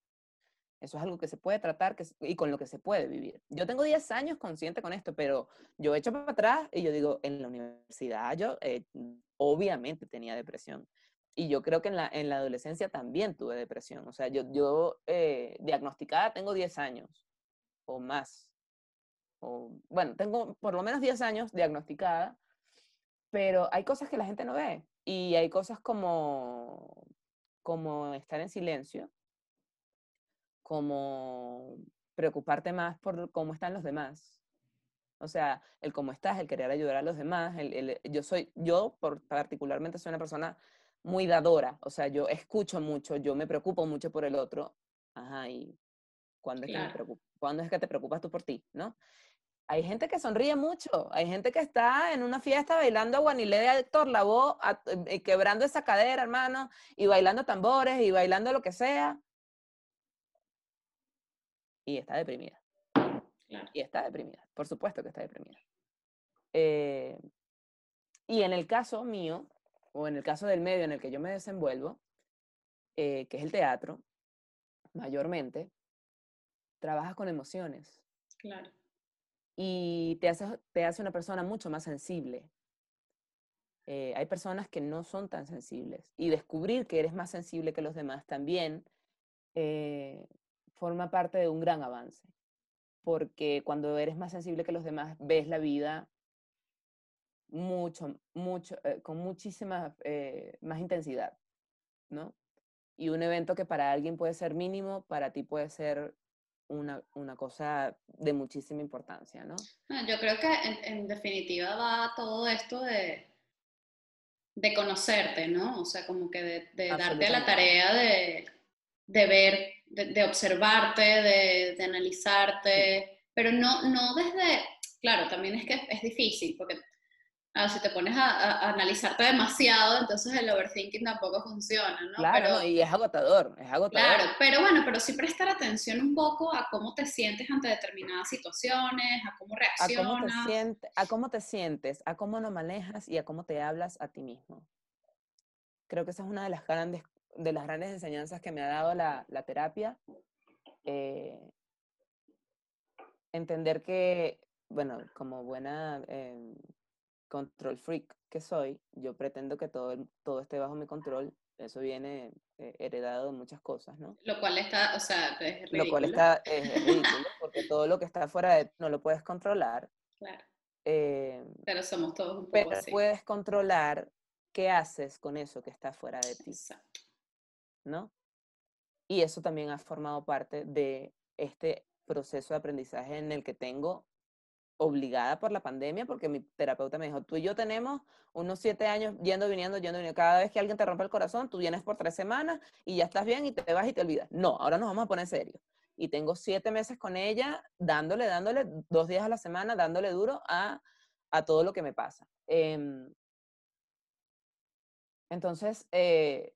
Eso es algo que se puede tratar que, y con lo que se puede vivir. Yo tengo 10 años consciente con esto, pero yo echo para atrás y yo digo, en la universidad yo eh, obviamente tenía depresión. Y yo creo que en la, en la adolescencia también tuve depresión. O sea, yo, yo eh, diagnosticada tengo 10 años o más. O, bueno, tengo por lo menos 10 años diagnosticada, pero hay cosas que la gente no ve. Y hay cosas como, como estar en silencio, como preocuparte más por cómo están los demás. O sea, el cómo estás, el querer ayudar a los demás. El, el- yo soy, yo por, particularmente soy una persona muy dadora. O sea, yo escucho mucho, yo me preocupo mucho por el otro. Ajá, y ¿cuándo es, que me Claro. preocup- ¿cuándo es que te preocupas tú por ti? ¿No? Hay gente que sonríe mucho, hay gente que está en una fiesta bailando a Guanilé de Héctor Lavoe, eh, quebrando esa cadera, hermano, y bailando tambores y bailando lo que sea. Y está deprimida. Claro. Y está deprimida, por supuesto que está deprimida. Eh, y en el caso mío, o en el caso del medio en el que yo me desenvuelvo, eh, que es el teatro, mayormente, trabajas con emociones Claro. Y te hace, te hace una persona mucho más sensible. Eh, hay personas que no son tan sensibles y descubrir que eres más sensible que los demás también eh, forma parte de un gran avance, porque cuando eres más sensible que los demás ves la vida mucho, mucho, eh, con muchísima más intensidad, ¿no? Y un evento que para alguien puede ser mínimo, para ti puede ser una, una cosa de muchísima importancia, ¿no? Yo creo que en, en definitiva va todo esto de, de conocerte, ¿no? O sea, como que de, de darte a la tarea de, de ver, de, de observarte, de, analizarte, pero no, no desde, claro, también es que es difícil, porque ah, si te pones a, a- a analizarte demasiado, entonces el overthinking tampoco funciona, ¿no? Claro, pero, no, y es agotador, es agotador. Claro, pero bueno, pero sí prestar atención un poco a cómo te sientes ante determinadas situaciones, a cómo a cómo te reaccionas. sientes, a cómo te sientes, a cómo lo manejas y a cómo te hablas a ti mismo. Creo que esa es una de las grandes, de las grandes enseñanzas que me ha dado la, la terapia. eh, entender que, bueno, como buena eh, control freak que soy, yo pretendo que todo, todo esté bajo mi control. Eso viene eh, heredado de muchas cosas, ¿no? Lo cual está, o sea, es ridículo. Lo cual está, es, es ridículo, porque todo lo que está fuera de ti no lo puedes controlar. Claro, eh, pero somos todos un poco pero así. puedes controlar qué haces con eso que está fuera de ti, Exacto. ¿no? Y eso también ha formado parte de este proceso de aprendizaje en el que tengo obligada por la pandemia, porque mi terapeuta me dijo, tú y yo tenemos unos siete años yendo, viniendo, yendo, viniendo. Cada vez que alguien te rompe el corazón, tú vienes por tres semanas y ya estás bien y te vas y te olvidas. No, ahora nos vamos a poner serios. Y tengo siete meses con ella, dándole, dándole, dos días a la semana, dándole duro a, a todo lo que me pasa. Em, entonces, eh,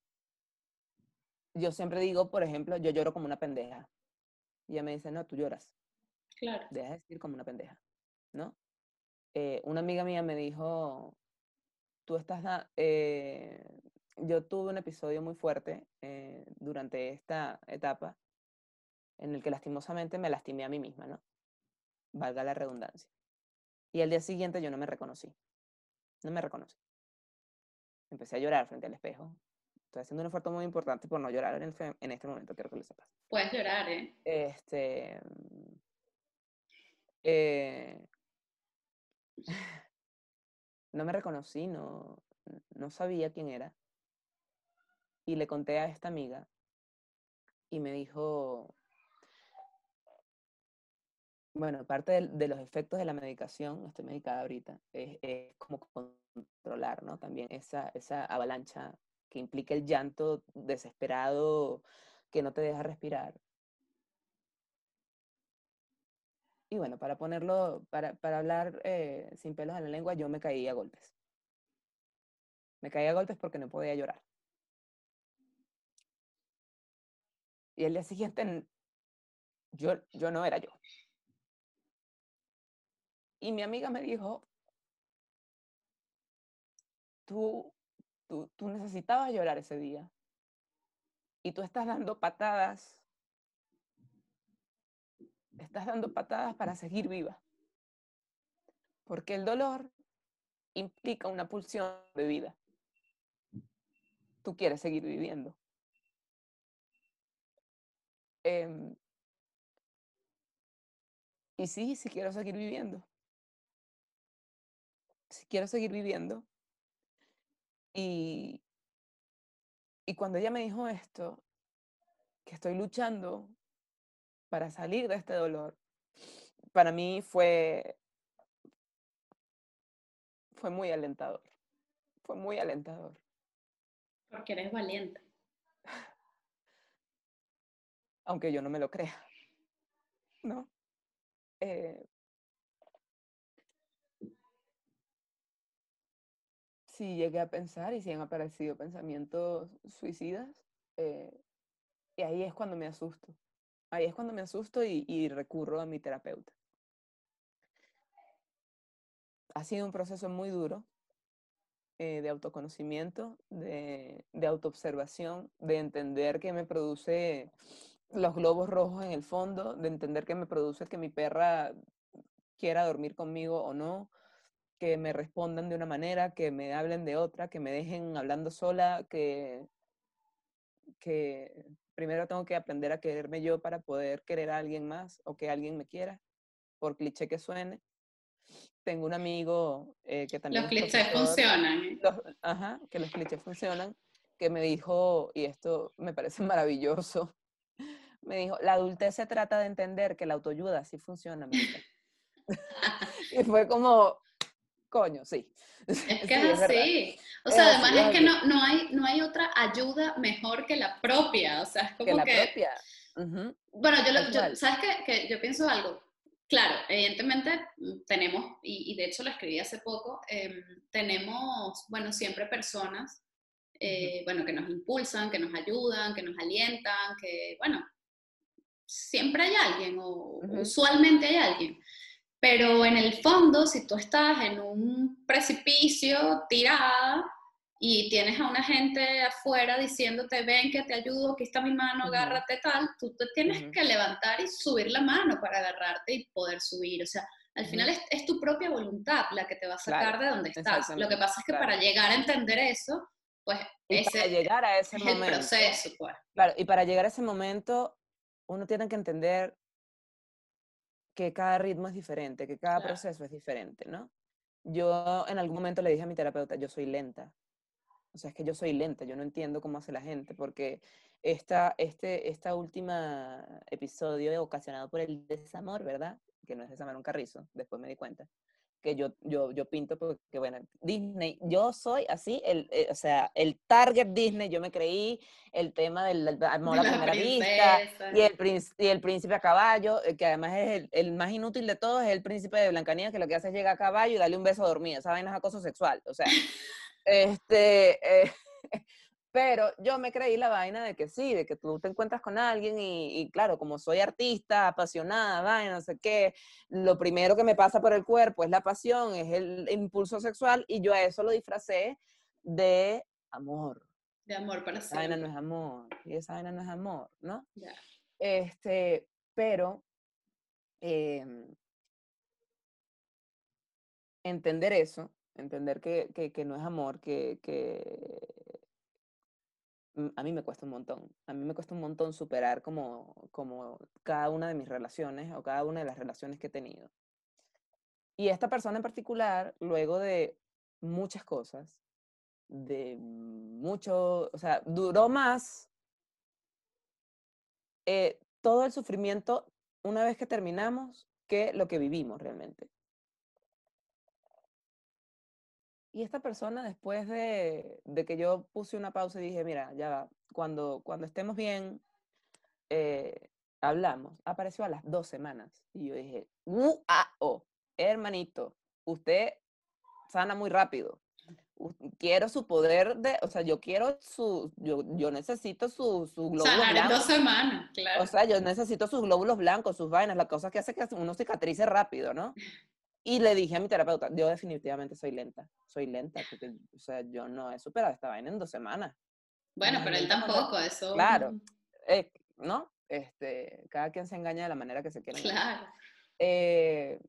yo siempre digo, por ejemplo, yo lloro como una pendeja. Y ella me dice, no, tú lloras Claro. deja de decir como una pendeja, ¿no? Eh, una amiga mía me dijo, tú estás, eh, yo tuve un episodio muy fuerte eh, durante esta etapa en el que lastimosamente me lastimé a mí misma, ¿no? valga la redundancia. Y al día siguiente yo no me reconocí. No me reconocí. Empecé a llorar frente al espejo. Estoy haciendo un esfuerzo muy importante por no llorar en, en este momento, quiero que lo sepas. Puedes llorar, ¿eh? Este. Eh, no me reconocí, no, no sabía quién era. Y le conté a esta amiga y me dijo, bueno, parte de, los efectos de la medicación, estoy medicada ahorita, es, como controlar, ¿no? También esa, esa avalancha que implica el llanto desesperado que no te deja respirar. Y bueno, para ponerlo, para, para hablar eh, sin pelos en la lengua, yo me caí a golpes. Me caí a golpes porque no podía llorar. Y el día siguiente, yo, yo no era yo. Y mi amiga me dijo, tú, tú, tú necesitabas llorar ese día. Y tú estás dando patadas. Estás dando patadas para seguir viva. Porque el dolor implica una pulsión de vida. Tú quieres seguir viviendo. Em, y sí, sí quiero seguir viviendo si quiero seguir viviendo. Y, y cuando ella me dijo esto, que estoy luchando para salir de este dolor, para mí fue, fue muy alentador. Fue muy alentador. Porque eres valiente. Aunque yo no me lo crea. ¿No? Eh, sí llegué a pensar y sí han aparecido pensamientos suicidas. Eh, y ahí es cuando me asusto. Ahí es cuando me asusto y, recurro a mi terapeuta. Ha sido un proceso muy duro eh, de autoconocimiento, de, de autoobservación, de entender que me produce los globos rojos en el fondo, de entender que me produce que mi perra quiera dormir conmigo o no, que me respondan de una manera, que me hablen de otra, que me dejen hablando sola, que, que primero tengo que aprender a quererme yo para poder querer a alguien más o que alguien me quiera, por cliché que suene. Tengo un amigo eh, que también... Los clichés funcionan. ¿eh? ajá, que los clichés funcionan, que me dijo, y esto me parece maravilloso, me dijo, la adultez se trata de entender que la autoayuda sí funciona. y fue como, coño, sí. Es que es así. O sea, además es, que no, no, hay, no hay otra ayuda mejor que la propia. O sea, es como que... La propia. Bueno, yo, ¿sabes qué? Que yo pienso algo. Claro, evidentemente mm, tenemos, y, de hecho lo escribí hace poco, em, tenemos, bueno, siempre personas, eh, bueno, que nos impulsan, que nos ayudan, que nos alientan, que, bueno, siempre hay alguien, o usualmente hay alguien. Pero en el fondo, si tú estás en un precipicio tirada y tienes a una gente afuera diciéndote, ven que te ayudo, aquí está mi mano, agárrate tal, tú te tienes que levantar y subir la mano para agarrarte y poder subir. O sea, al final es, tu propia voluntad la que te va a sacar de donde estás. Lo que pasa es que para llegar a entender eso, pues ese llegar a ese es momento, el proceso. Pues. Claro, y para llegar a ese momento, uno tiene que entender que cada ritmo es diferente, que cada proceso es diferente, ¿no? Yo en algún momento le dije a mi terapeuta, yo soy lenta. O sea, es que yo soy lenta, yo no entiendo cómo hace la gente, porque esta, este, esta última episodio ocasionado por el desamor, ¿verdad? Que no es desamor un carrizo, después me di cuenta que yo, yo, yo pinto porque, bueno, Disney, yo soy así, el, eh, o sea, el target Disney, yo me creí el tema del amor a primera vista y el, y el príncipe a caballo, eh, que además es el, el, más inútil de todos, es el príncipe de Blancanieves, que lo que hace es llegar a caballo y darle un beso a dormir, esa vaina es acoso sexual, o sea, este... Eh, pero yo me creí la vaina de que sí, de que tú te encuentras con alguien y, claro, como soy artista, apasionada, vaina, no sé qué, lo primero que me pasa por el cuerpo es la pasión, es el impulso sexual y yo a eso lo disfracé de amor. De amor para siempre. Esa vaina no es amor, y esa vaina no es amor, ¿no? Este, pero em, entender eso, entender que, que, que no es amor, que, que a mí me cuesta un montón. A mí me cuesta un montón superar como, como cada una de mis relaciones o cada una de las relaciones que he tenido. Y esta persona en particular, luego de muchas cosas, de mucho, o sea, duró más eh, todo el sufrimiento una vez que terminamos que lo que vivimos realmente. Y esta persona, después de, de, que yo puse una pausa y dije, mira, ya va, cuando, cuando estemos bien, eh, hablamos, apareció a las dos semanas. Y yo dije, uh, ah, oh, hermanito, usted sana muy rápido. Quiero su poder de, o sea, yo quiero su, yo, yo necesito su, su glóbulos Sanar en dos semanas, claro. O sea, yo necesito sus glóbulos blancos, sus vainas, las cosas que hace que uno cicatrice rápido, ¿no? Y le dije a mi terapeuta, yo definitivamente soy lenta, soy lenta, porque, o sea, yo no he superado esta vaina en dos semanas. Bueno, pero él tampoco, eso. Claro, eh, ¿no? Este, cada quien se engaña de la manera que se quiere. Claro. Eh,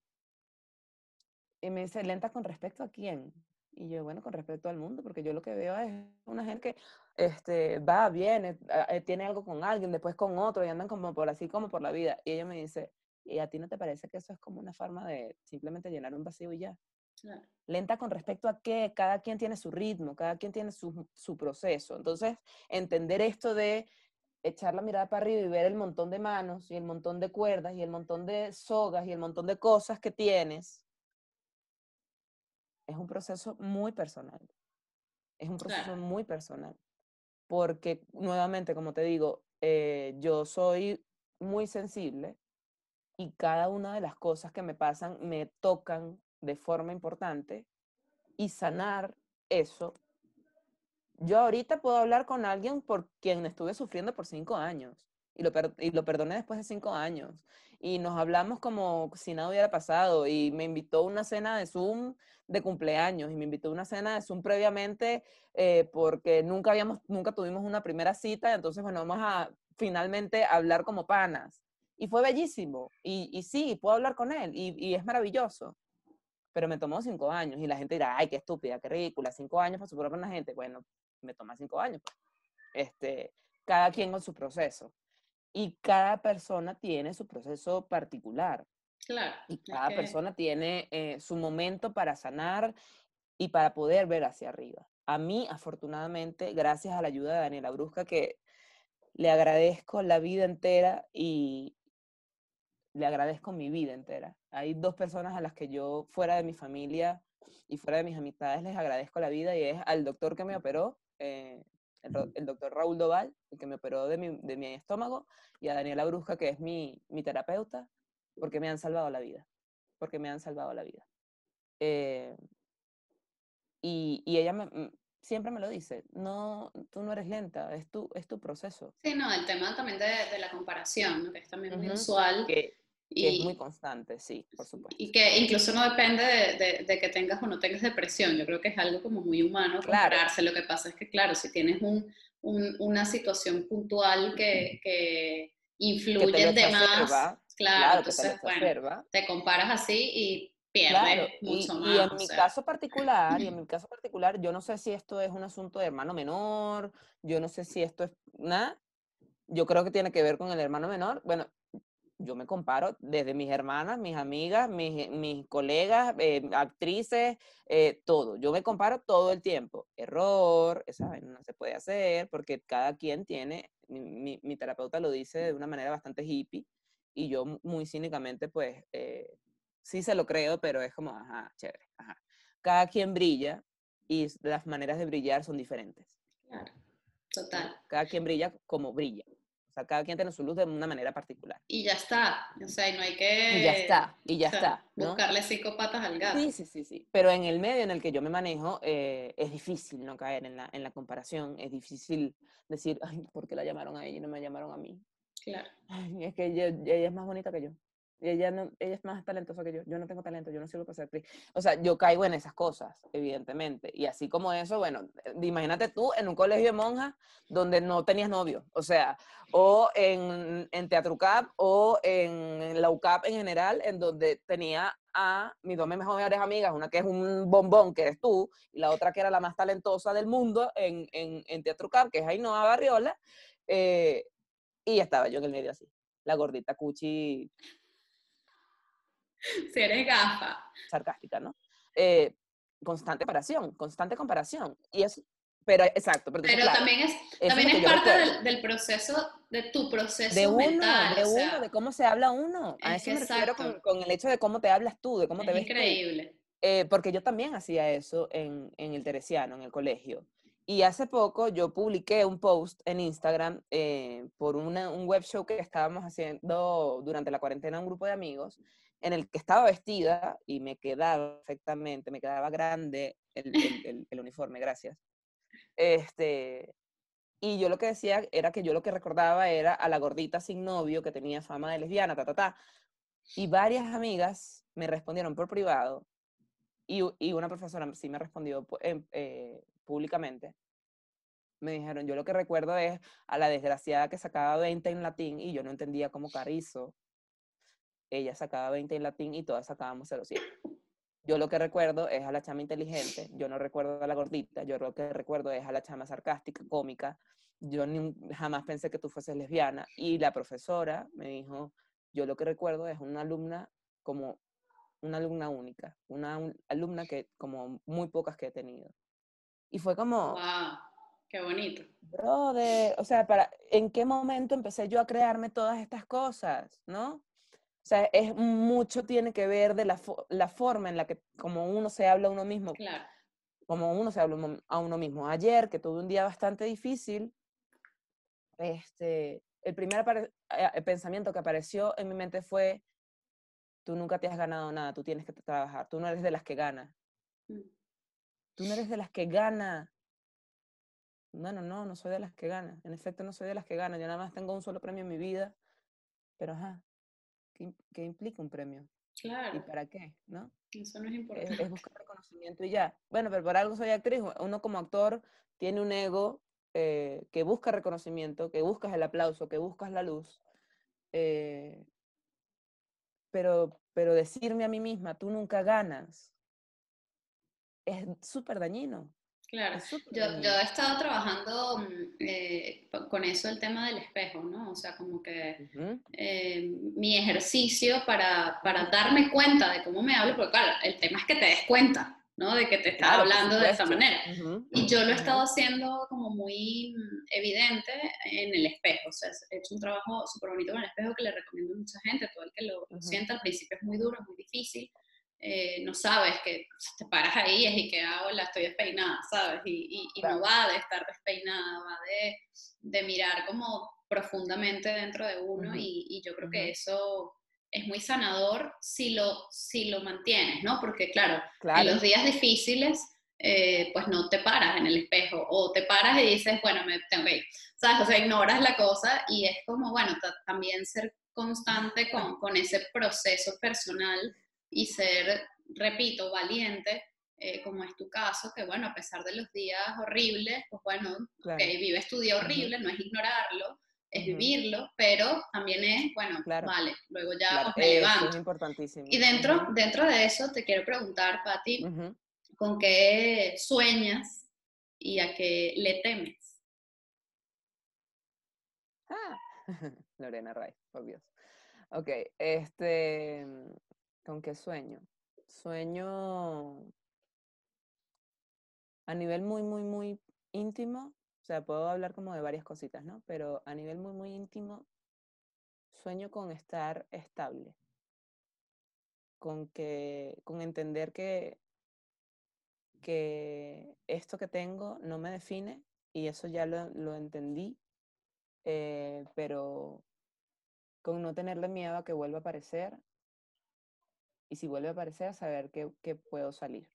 y me dice, ¿lenta con respecto a quién? Y yo, bueno, con respecto al mundo, porque yo lo que veo es una gente que este, va, viene, eh, tiene algo con alguien, después con otro, y andan como por así, como por la vida. Y ella me dice, ¿y a ti no te parece que eso es como una forma de simplemente llenar un vacío y ya? Claro. Lenta con respecto a que cada quien tiene su ritmo, cada quien tiene su, su proceso. Entonces, entender esto de echar la mirada para arriba y ver el montón de manos y el montón de cuerdas y el montón de sogas y el montón de cosas que tienes, es un proceso muy personal. Es un proceso Claro. muy personal. Porque, nuevamente, como te digo, eh, yo soy muy sensible y cada una de las cosas que me pasan me tocan de forma importante y sanar eso. Yo ahorita puedo hablar con alguien por quien estuve sufriendo por cinco años y lo, per- y lo perdoné después de cinco años. Y nos hablamos como si nada hubiera pasado y me invitó a una cena de Zoom de cumpleaños y me invitó a una cena de Zoom previamente eh, porque nunca habíamos, nunca tuvimos una primera cita, entonces bueno, vamos a finalmente hablar como panas. Y fue bellísimo. Y, y sí, puedo hablar con él y, y es maravilloso. Pero me tomó cinco años y la gente dirá, ay, qué estúpida, qué ridícula, cinco años para superar a una gente. Bueno, me toma cinco años. pues. Este, cada quien con su proceso. Y cada persona tiene su proceso particular. Claro. Y cada que- persona tiene eh, su momento para sanar y para poder ver hacia arriba. A mí, afortunadamente, gracias a la ayuda de Daniela Brusca, que le agradezco la vida entera y le agradezco mi vida entera. Hay dos personas a las que yo, fuera de mi familia y fuera de mis amistades, les agradezco la vida y es al doctor que me operó, eh, el, el doctor Raúl Doval, el que me operó de mi, de mi estómago, y a Daniela Brusca, que es mi, mi terapeuta, porque me han salvado la vida, porque me han salvado la vida. Eh, y, y ella me- siempre me lo dice, no, tú no eres lenta, es tu, es tu proceso, Sí, no, el tema también de, de la comparación, ¿no? que es también muy Ujú, usual. que, que y, es muy constante, sí, por supuesto. y que incluso no depende de, de- de que tengas o no tengas depresión. Yo creo que es algo como muy humano Claro. compararse. Lo que pasa es que, claro, si tienes un, un- una situación puntual que, que influye que de más, claro, claro, que te entonces, bueno, te comparas así y pierdes Claro, y, mucho y más. en o mi sea, caso particular, y en mi caso particular, yo no sé si esto es un asunto de hermano menor, yo no sé si esto es nada, yo creo que tiene que ver con el hermano menor. Bueno, yo me comparo desde mis hermanas, mis amigas, mis, mis colegas, eh, actrices, eh, todo. Yo me comparo todo el tiempo. Error, esa no se puede hacer porque cada quien tiene, mi, mi- mi terapeuta lo dice de una manera bastante hippie y yo mu- muy cínicamente pues eh, sí se lo creo, pero es como, ajá, chévere, ajá. Cada quien brilla y las maneras de brillar son diferentes. claro, total. Cada quien brilla como brilla. Sea, cada quien tiene su luz de una manera particular. Y ya está. O sea, y no hay que Y ya está, y ya o sea, está. ¿no? buscarle cinco patas al gato. Sí, sí, sí, sí. Pero en el medio en el que yo me manejo, eh, es difícil no caer en la, en la comparación. Es difícil decir, ay, ¿por qué la llamaron a ella y no me llamaron a mí? Claro. Ay, es que ella, ella es más bonita que yo. Ella, no, ella es más talentosa que yo. Yo no tengo talento, yo no sirvo para ser actriz. O sea, yo caigo en esas cosas, evidentemente. Y así como eso, bueno, eh, imagínate tú en un colegio de monjas donde no tenías novio. O sea, o en, en Teatrucap o en la UCAP en general, en donde tenía a mis dos mejores amigas, una que es un bombón, que eres tú, y la otra que era la más talentosa del mundo en, en, en Teatrucap, que es Ainhoa Barriola. Eh, y estaba yo en el medio así, la gordita cuchi si eres gafa. Sarcástica, ¿no? Eh, constante comparación, constante comparación. Y es, pero exacto. Pero, también es, también es, parte del, proceso, de tu proceso de uno, mental. De uno, de cómo se habla uno. A eso me refiero con, con, el hecho de cómo te hablas tú, de cómo te ves increíble. Eh, porque yo también hacía eso en, en el Teresiano, en el colegio. Y hace poco yo publiqué un post en Instagram eh, por un web show que estábamos haciendo durante la cuarentena un grupo de amigos en el que estaba vestida y me quedaba perfectamente, me quedaba grande el, uniforme, gracias. Este, y yo lo que decía era que yo lo que recordaba era a la gordita sin novio que tenía fama de lesbiana, ta, ta, ta. Y varias amigas me respondieron por privado y, y una profesora sí me respondió eh, públicamente. Me dijeron, yo lo que recuerdo es a la desgraciada que sacaba 20 en latín y yo no entendía cómo Carizo ella sacaba 20 en latín y todas sacábamos 0,7. Yo lo que recuerdo es a la chama inteligente, yo no recuerdo a la gordita, yo lo que recuerdo es a la chama sarcástica, cómica. Yo jamás pensé que tú fueses lesbiana. Y la profesora me dijo, yo lo que recuerdo es una alumna como una alumna única, una alumna que como muy pocas que he tenido. Y fue como... ¡Wow! ¡Qué bonito! Brother, o sea, para, ¿en qué momento empecé yo a crearme todas estas cosas, no? O sea, es mucho tiene que ver de la, la forma en la que como uno se habla a uno mismo. Claro. Como uno se habla a uno mismo. Ayer, que tuve un día bastante difícil, este, el primer eh, pensamiento que apareció en mi mente fue, tú nunca te has ganado nada, tú tienes que trabajar, tú no eres de las que gana. Tú no eres de las que gana. Bueno, no, no soy de las que gana. En efecto, no soy de las que gana. Yo nada más tengo un solo premio en mi vida. Pero ajá, ¿qué, implica un premio? Claro. ¿Y para qué? ¿No? Eso no es importante. Es, buscar reconocimiento y ya. Bueno, pero por algo soy actriz. Uno como actor tiene un ego eh, que busca reconocimiento, que buscas el aplauso, que buscas la luz. Eh, pero, pero decirme a mí misma, tú nunca ganas, es súper dañino. Claro, yo, yo, he estado trabajando mm, eh, con eso el tema del espejo, ¿no? O sea, como que eh, mi ejercicio para, para, darme cuenta de cómo me hablo, porque claro, el tema es que te des cuenta, ¿no? De que te está hablando de esta manera. Y yo lo he estado haciendo como muy mm, evidente en el espejo, o sea, he hecho un trabajo súper bonito con el espejo que le recomiendo a mucha gente, todo el que lo, lo sienta al principio es muy duro, es muy difícil, eh, no sabes que te paras ahí y que hago, la estoy despeinada, ¿sabes? Y, y, no va de estar despeinada, va de, de, mirar como profundamente dentro de uno y, y, yo creo que eso es muy sanador si lo, si lo mantienes, ¿no? Porque claro, en los días difíciles, eh, pues no te paras en el espejo o te paras y dices, bueno, me tengo que ir, ¿sabes? O sea, ignoras la cosa y es como, bueno, también ser constante con, con ese proceso personal y ser, repito, valiente, eh, como es tu caso, que bueno, a pesar de los días horribles, pues bueno, que vives tu día horrible, no es ignorarlo, es vivirlo, pero también es, bueno, vale, luego ya os me levanto. Es importantísimo. Y dentro, dentro de eso te quiero preguntar, Patti, ¿con qué sueñas y a qué le temes? Ah, Lorena Ray, Dios. Ok, este, ¿Con qué sueño? Sueño a nivel muy, muy, muy íntimo. O sea, puedo hablar como de varias cositas, ¿no? Pero a nivel muy, muy íntimo, sueño con estar estable. Con que, con entender que, que esto que tengo no me define y eso ya lo, lo entendí, eh, pero con no tenerle miedo a que vuelva a aparecer y si vuelve a aparecer, saber que, puedo salir.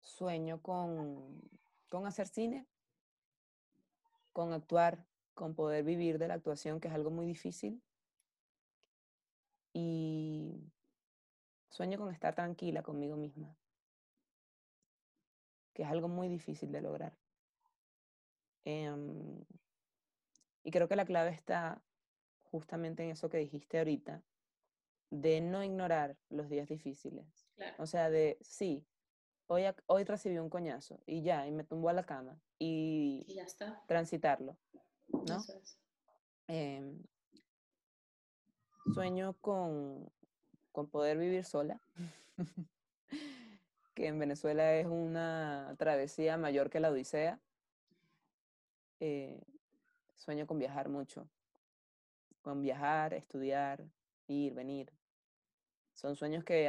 Sueño con, con hacer cine, con actuar, con poder vivir de la actuación, que es algo muy difícil. Y sueño con estar tranquila conmigo misma, que es algo muy difícil de lograr. Em, y creo que la clave está justamente en eso que dijiste ahorita, de no ignorar los días difíciles. O sea, de sí, hoy, hoy recibí un coñazo y ya, y me tumbó a la cama y, ya está. transitarlo. ¿no? Em, sueño con, con poder vivir sola, que en Venezuela es una travesía mayor que la Odisea. Eh, sueño con viajar mucho, con viajar, estudiar, ir, venir. Son sueños que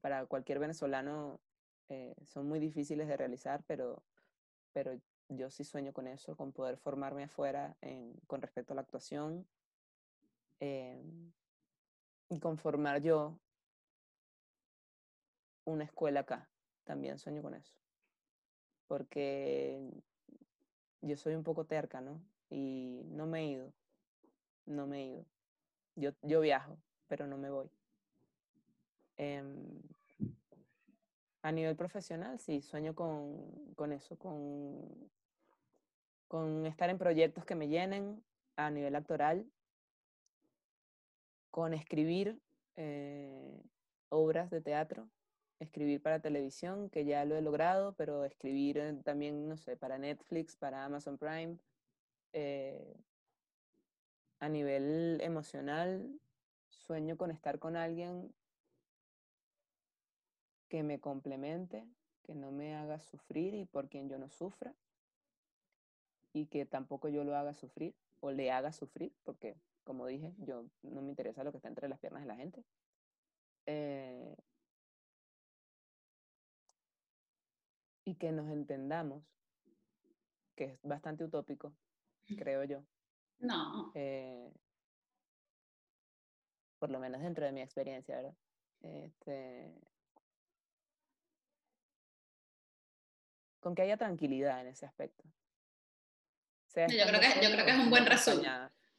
para cualquier venezolano eh, son muy difíciles de realizar, pero, pero yo sí sueño con eso, con poder formarme afuera con respecto a la actuación em, y conformar yo una escuela acá. También sueño con eso. Porque yo soy un poco terca, ¿no? Y no me he ido. No me he ido. Yo, yo viajo, pero no me voy. Em, a nivel profesional, sí, sueño con, con eso, con, con estar en proyectos que me llenen a nivel actoral, con escribir eh, obras de teatro, escribir para televisión, que ya lo he logrado, pero escribir eh, también, no sé, para Netflix, para Amazon Prime. Eh, a nivel emocional, sueño con estar con alguien que me complemente, que no me haga sufrir y por quien yo no sufra, y que tampoco yo lo haga sufrir o le haga sufrir, porque como dije, yo no me interesa lo que está entre las piernas de la gente. Eh, y que nos entendamos, que es bastante utópico, creo yo. No. Eh, por lo menos dentro de mi experiencia, ¿verdad? Este, con que haya tranquilidad en ese aspecto. yo, creo que, yo creo que es un buen resumen.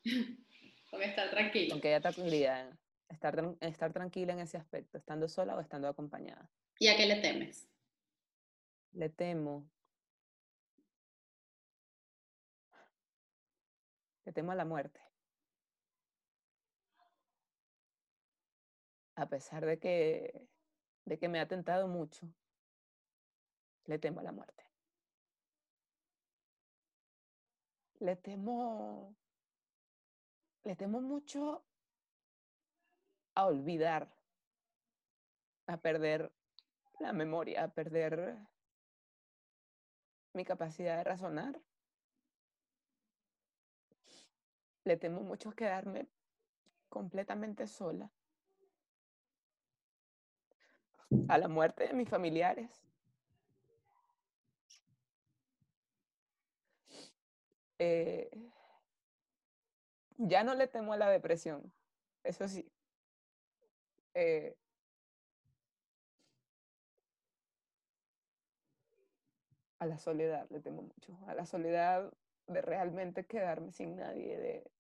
con estar tranquila. Con que haya tranquilidad. Estar, estar tranquila en ese aspecto, estando sola o estando acompañada. ¿Y a qué le temes? Le temo. Le temo a la muerte. A pesar de que, de que me ha tentado mucho, le temo a la muerte. Le temo, le temo mucho a olvidar, a perder la memoria, a perder mi capacidad de razonar. Le temo mucho quedarme completamente sola. A la muerte de mis familiares. Eh, ya no le temo a la depresión, eso sí. Eh, a la soledad le temo mucho, a la soledad de realmente quedarme sin nadie, de,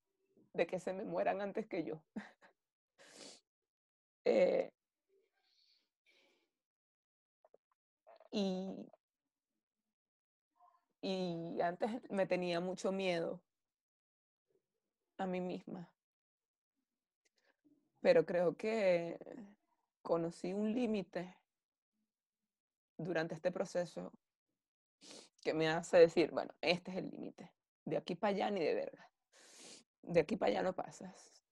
de que se me mueran antes que yo. eh, y, y antes me tenía mucho miedo a mí misma. Pero creo que conocí un límite durante este proceso que me hace decir, bueno, este es el límite. De aquí para allá ni de verga. De aquí para allá no pasas.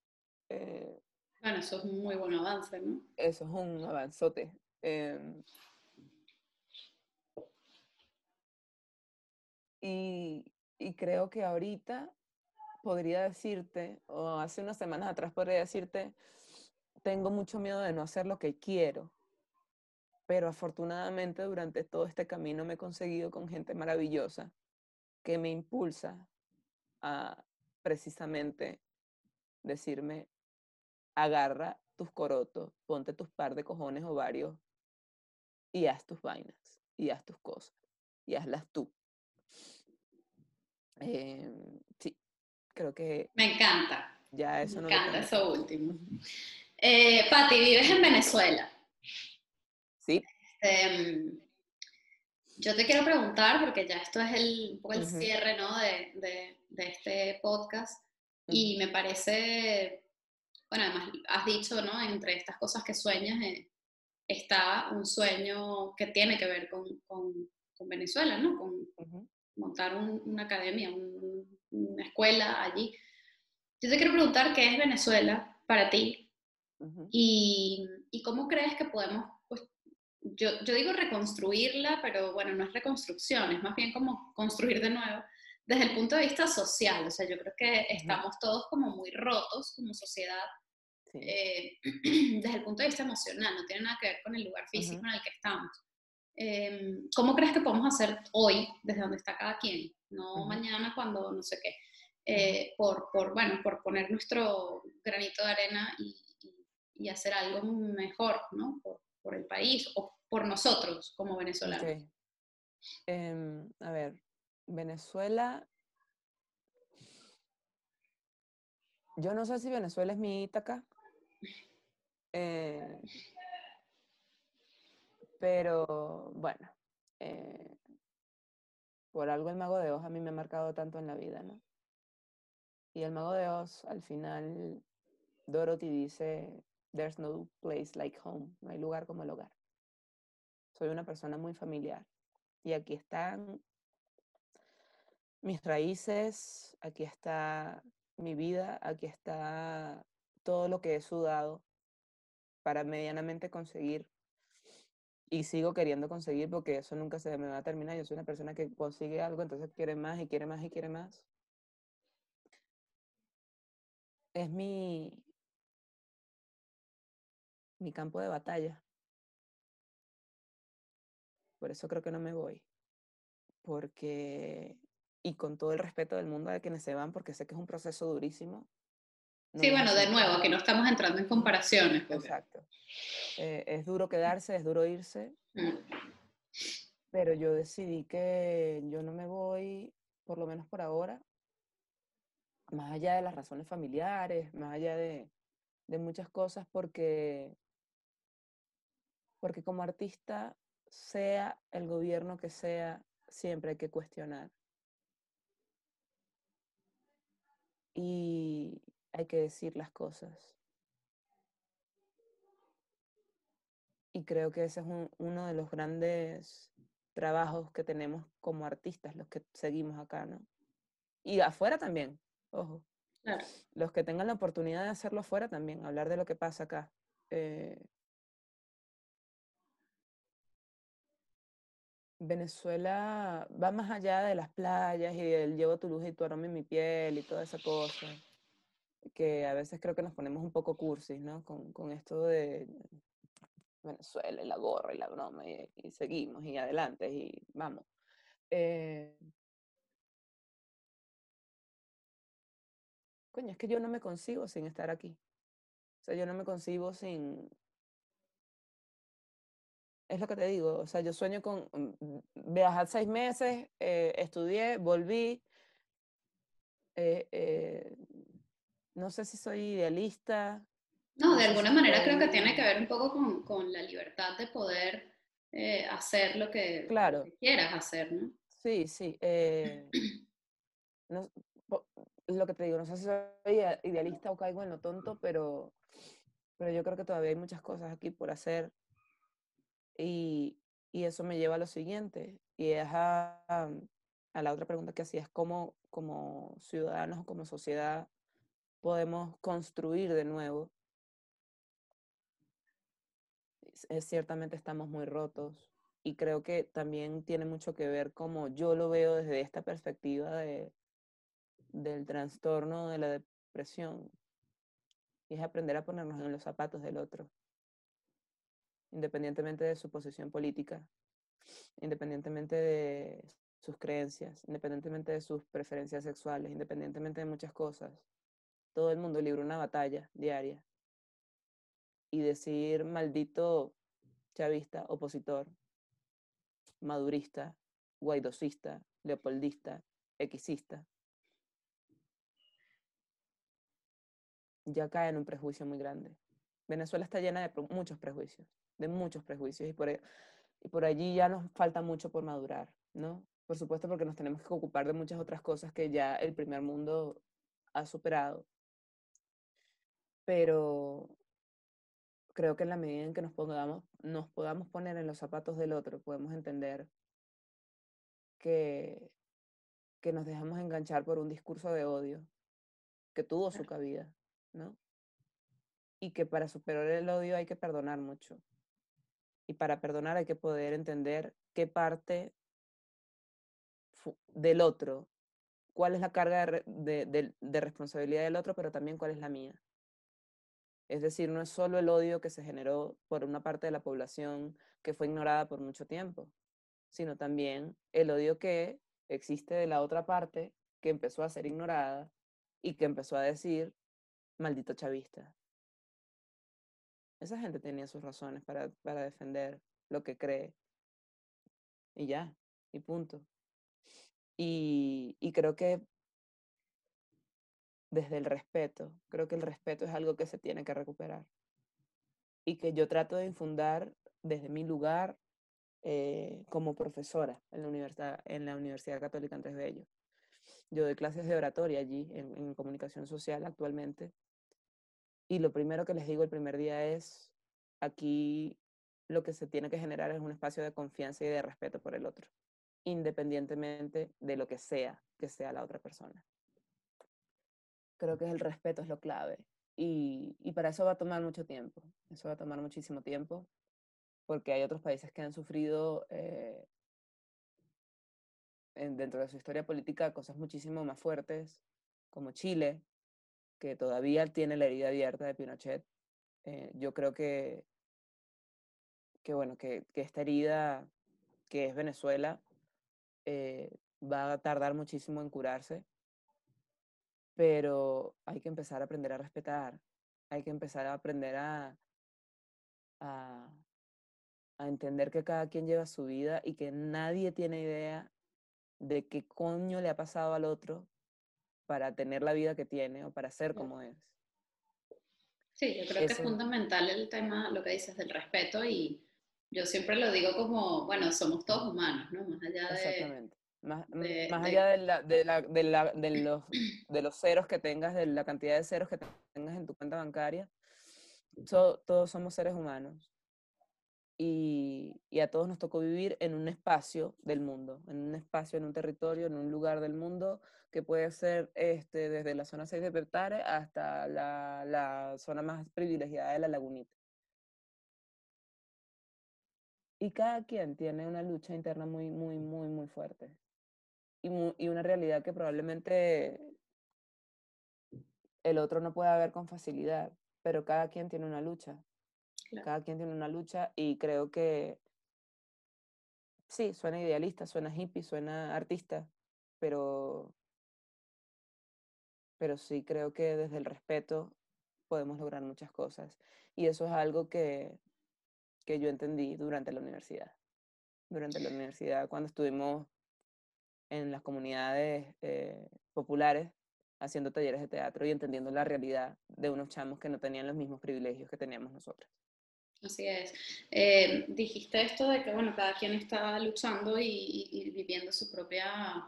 Eh, bueno, eso es un muy buen avance, ¿no? Eso es un avanzote. Em, y, creo que ahorita podría decirte, o hace unas semanas atrás podría decirte, tengo mucho miedo de no hacer lo que quiero pero afortunadamente durante todo este camino me he conseguido con gente maravillosa que me impulsa a precisamente decirme, agarra tus corotos, ponte tus par de cojones o varios y haz tus vainas y haz tus cosas y hazlas tú. Em, sí, creo que... Me encanta. Ya eso me encanta eso último. Eh, Pati, vives en Venezuela. Sí. Este, yo te quiero preguntar, porque ya esto es el, un poco el cierre ¿no? de, de, de, este podcast, y me parece, bueno, además has dicho, ¿no? Entre estas cosas que sueñas eh, está un sueño que tiene que ver con, con, con Venezuela, ¿no? Con montar una academia, una escuela allí. Yo te quiero preguntar qué es Venezuela para ti y, y, cómo crees que podemos yo, yo digo reconstruirla, pero bueno, no es reconstrucción, es más bien como construir de nuevo desde el punto de vista social. O sea, yo creo que estamos todos como muy rotos como sociedad eh, desde el punto de vista emocional, no tiene nada que ver con el lugar físico en el que estamos. Em, ¿Cómo crees que podemos hacer hoy, desde donde está cada quien? No mañana cuando no sé qué. Eh, por, por, bueno, por poner nuestro granito de arena y, y, hacer algo mejor, ¿no? Por, por el país o por nosotros como venezolanos? Em, a ver, Venezuela. Yo no sé si Venezuela es mi Ítaca. Pero bueno, eh, por algo el mago de Oz a mí me ha marcado tanto en la vida, ¿no? Y el mago de Oz, al final, Dorothy dice, There's no place like home, no hay lugar como el hogar soy una persona muy familiar. Y aquí están mis raíces, aquí está mi vida, aquí está todo lo que he sudado para medianamente conseguir y sigo queriendo conseguir porque eso nunca se me va a terminar. Yo soy una persona que consigue algo, entonces quiere más y quiere más y quiere más. Es mi, mi campo de batalla. Por eso creo que no me voy. Porque, y con todo el respeto del mundo de quienes se van, porque sé que es un proceso durísimo. Sí, bueno, de nuevo, que no estamos entrando en comparaciones. Exacto. Eh, es duro quedarse, es duro irse. Mm. Pero yo decidí que yo no me voy, por lo menos por ahora, más allá de las razones familiares, más allá de, de muchas cosas, porque, porque como artista sea el gobierno que sea, siempre hay que cuestionar. Y hay que decir las cosas. Y creo que ese es uno de los grandes trabajos que tenemos como artistas, los que seguimos acá, ¿no? Y afuera también, ojo. Los que tengan la oportunidad de hacerlo afuera también, hablar de lo que pasa acá. Eh, Venezuela va más allá de las playas y del llevo tu luz y tu aroma en mi piel y toda esa cosa, que a veces creo que nos ponemos un poco cursis, ¿no? Con, con esto de Venezuela y la gorra y la broma y, seguimos y adelante y vamos. Eh, coño, es que yo no me consigo sin estar aquí. O sea, yo no me concibo sin, es lo que te digo, o sea, yo sueño con mm, viajar seis meses, eh, estudié, volví. Eh, no sé si soy idealista. No, de alguna manera creo que tiene que ver un poco con, con la libertad de poder hacer lo que, claro. quieras hacer, ¿no? Sí, sí. no, lo que te digo, no sé si soy idealista o caigo en lo tonto, pero, pero yo creo que todavía hay muchas cosas aquí por hacer y, y eso me lleva a lo siguiente, y es a, a la otra pregunta que hacías, ¿cómo como ciudadanos, como sociedad, podemos construir de nuevo? Es, ciertamente estamos muy rotos y creo que también tiene mucho que ver como yo lo veo desde esta perspectiva de, del trastorno de la depresión. Y es aprender a ponernos en los zapatos del otro independientemente de su posición política, independientemente de sus creencias, independientemente de sus preferencias sexuales, independientemente de muchas cosas. Todo el mundo libra una batalla diaria. Y decir maldito chavista, opositor, madurista, guaidosista, leopoldista, exista, ya cae en un prejuicio muy grande. Venezuela está llena de muchos prejuicios, de muchos prejuicios, y por, e, y por allí ya nos falta mucho por madurar, ¿no? Por supuesto porque nos tenemos que ocupar de muchas otras cosas que ya el primer mundo ha superado. Pero creo que en la medida en que nos podamos, nos podamos poner en los zapatos del otro, podemos entender que, que nos dejamos enganchar por un discurso de odio que tuvo su cabida, ¿no? Y que para superar el odio hay que perdonar mucho. Y para perdonar hay que poder entender qué parte del otro, cuál es la carga de, de, responsabilidad del otro, pero también cuál es la mía. Es decir, no es solo el odio que se generó por una parte de la población que fue ignorada por mucho tiempo, sino también el odio que existe de la otra parte que empezó a ser ignorada y que empezó a decir, maldito chavista. Esa gente tenía sus razones para, para defender lo que cree. Y ya, y punto. Y, y creo que desde el respeto, creo que el respeto es algo que se tiene que recuperar. Y que yo trato de infundar desde mi lugar eh, como profesora en la, Universidad, en la Universidad Católica Andrés Bello. Yo doy clases de oratoria allí en, en comunicación social actualmente. Y lo primero que les digo el primer día es, aquí lo que se tiene que generar es un espacio de confianza y de respeto por el otro, independientemente de lo que sea que sea la otra persona. Creo que el respeto es lo clave y, y para eso va a tomar mucho tiempo, eso va a tomar muchísimo tiempo, porque hay otros países que han sufrido eh, dentro de su historia política cosas muchísimo más fuertes, como Chile, que todavía tiene la herida abierta de Pinochet. Eh, yo creo que, que, bueno, que, que, esta herida, que es Venezuela, eh, va a tardar muchísimo en curarse, pero hay que empezar a aprender a respetar, hay que empezar a aprender a, a, a entender que cada quien lleva su vida y que nadie tiene idea de qué coño le ha pasado al otro para tener la vida que tiene o para ser como es. Sí, yo creo que es fundamental el tema, lo que dices del respeto y yo siempre lo digo como, bueno, somos todos humanos, ¿no? Más allá de... Exactamente. Más, más allá de, la, de, la, de, la, de, los, de los ceros que tengas, de la cantidad de ceros que tengas en tu cuenta bancaria, todos somos seres humanos y, y, a todos nos tocó vivir en un espacio del mundo, en un espacio, en un territorio, en un lugar del mundo que puede ser este, desde la zona 6 de Petare hasta la, la zona más privilegiada de la lagunita. Y cada quien tiene una lucha interna muy, muy, muy, muy fuerte. Y, y una realidad que probablemente el otro no pueda ver con facilidad, pero cada quien tiene una lucha cada quien tiene una lucha y creo que sí, suena idealista, suena hippie, suena artista, pero, pero sí creo que desde el respeto podemos lograr muchas cosas. Y eso es algo que, que yo entendí durante la universidad. Durante la universidad, cuando estuvimos en las comunidades eh, populares haciendo talleres de teatro y entendiendo la realidad de unos chamos que no tenían los mismos privilegios que teníamos nosotros. Así es. Eh, dijiste esto de que, bueno, cada quien está luchando y, viviendo su propia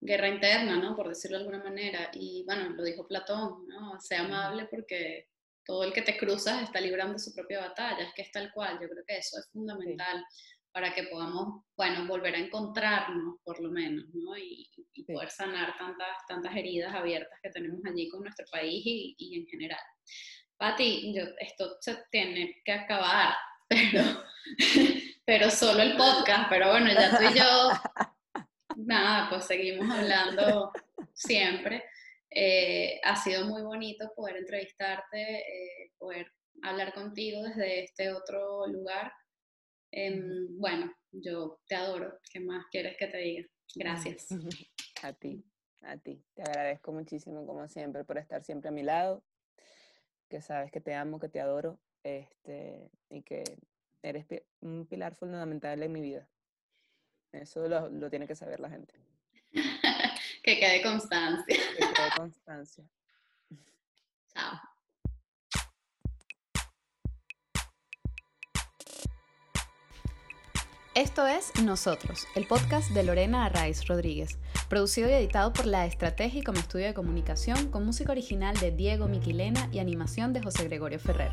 guerra interna, ¿no? Por decirlo de alguna manera. Y, bueno, lo dijo Platón, ¿no? Sea amable porque todo el que te cruzas está librando su propia batalla. Es que es tal cual. Yo creo que eso es fundamental para que podamos, bueno, volver a encontrarnos, por lo menos, ¿no? Y, poder sanar tantas, tantas heridas abiertas que tenemos allí con nuestro país y, y en general. Pati, yo, esto se tiene que acabar, pero, pero solo el podcast, pero bueno, ya tú y yo, nada, pues seguimos hablando siempre. Eh, ha sido muy bonito poder entrevistarte, eh, poder hablar contigo desde este otro lugar. Em, bueno, yo te adoro. ¿Qué más quieres que te diga? Gracias. A ti, a ti. Te agradezco muchísimo, como siempre, por estar siempre a mi lado que sabes que te amo, que te adoro, este, y que eres un pilar fundamental en mi vida. Eso lo, lo tiene que saber la gente. que quede constancia. Que quede constancia. Chao. Esto es Nosotros, el podcast de Lorena Arraiz Rodríguez, producido y editado por La Estrategia como estudio de comunicación, con música original de Diego Miquilena y animación de José Gregorio Ferrer.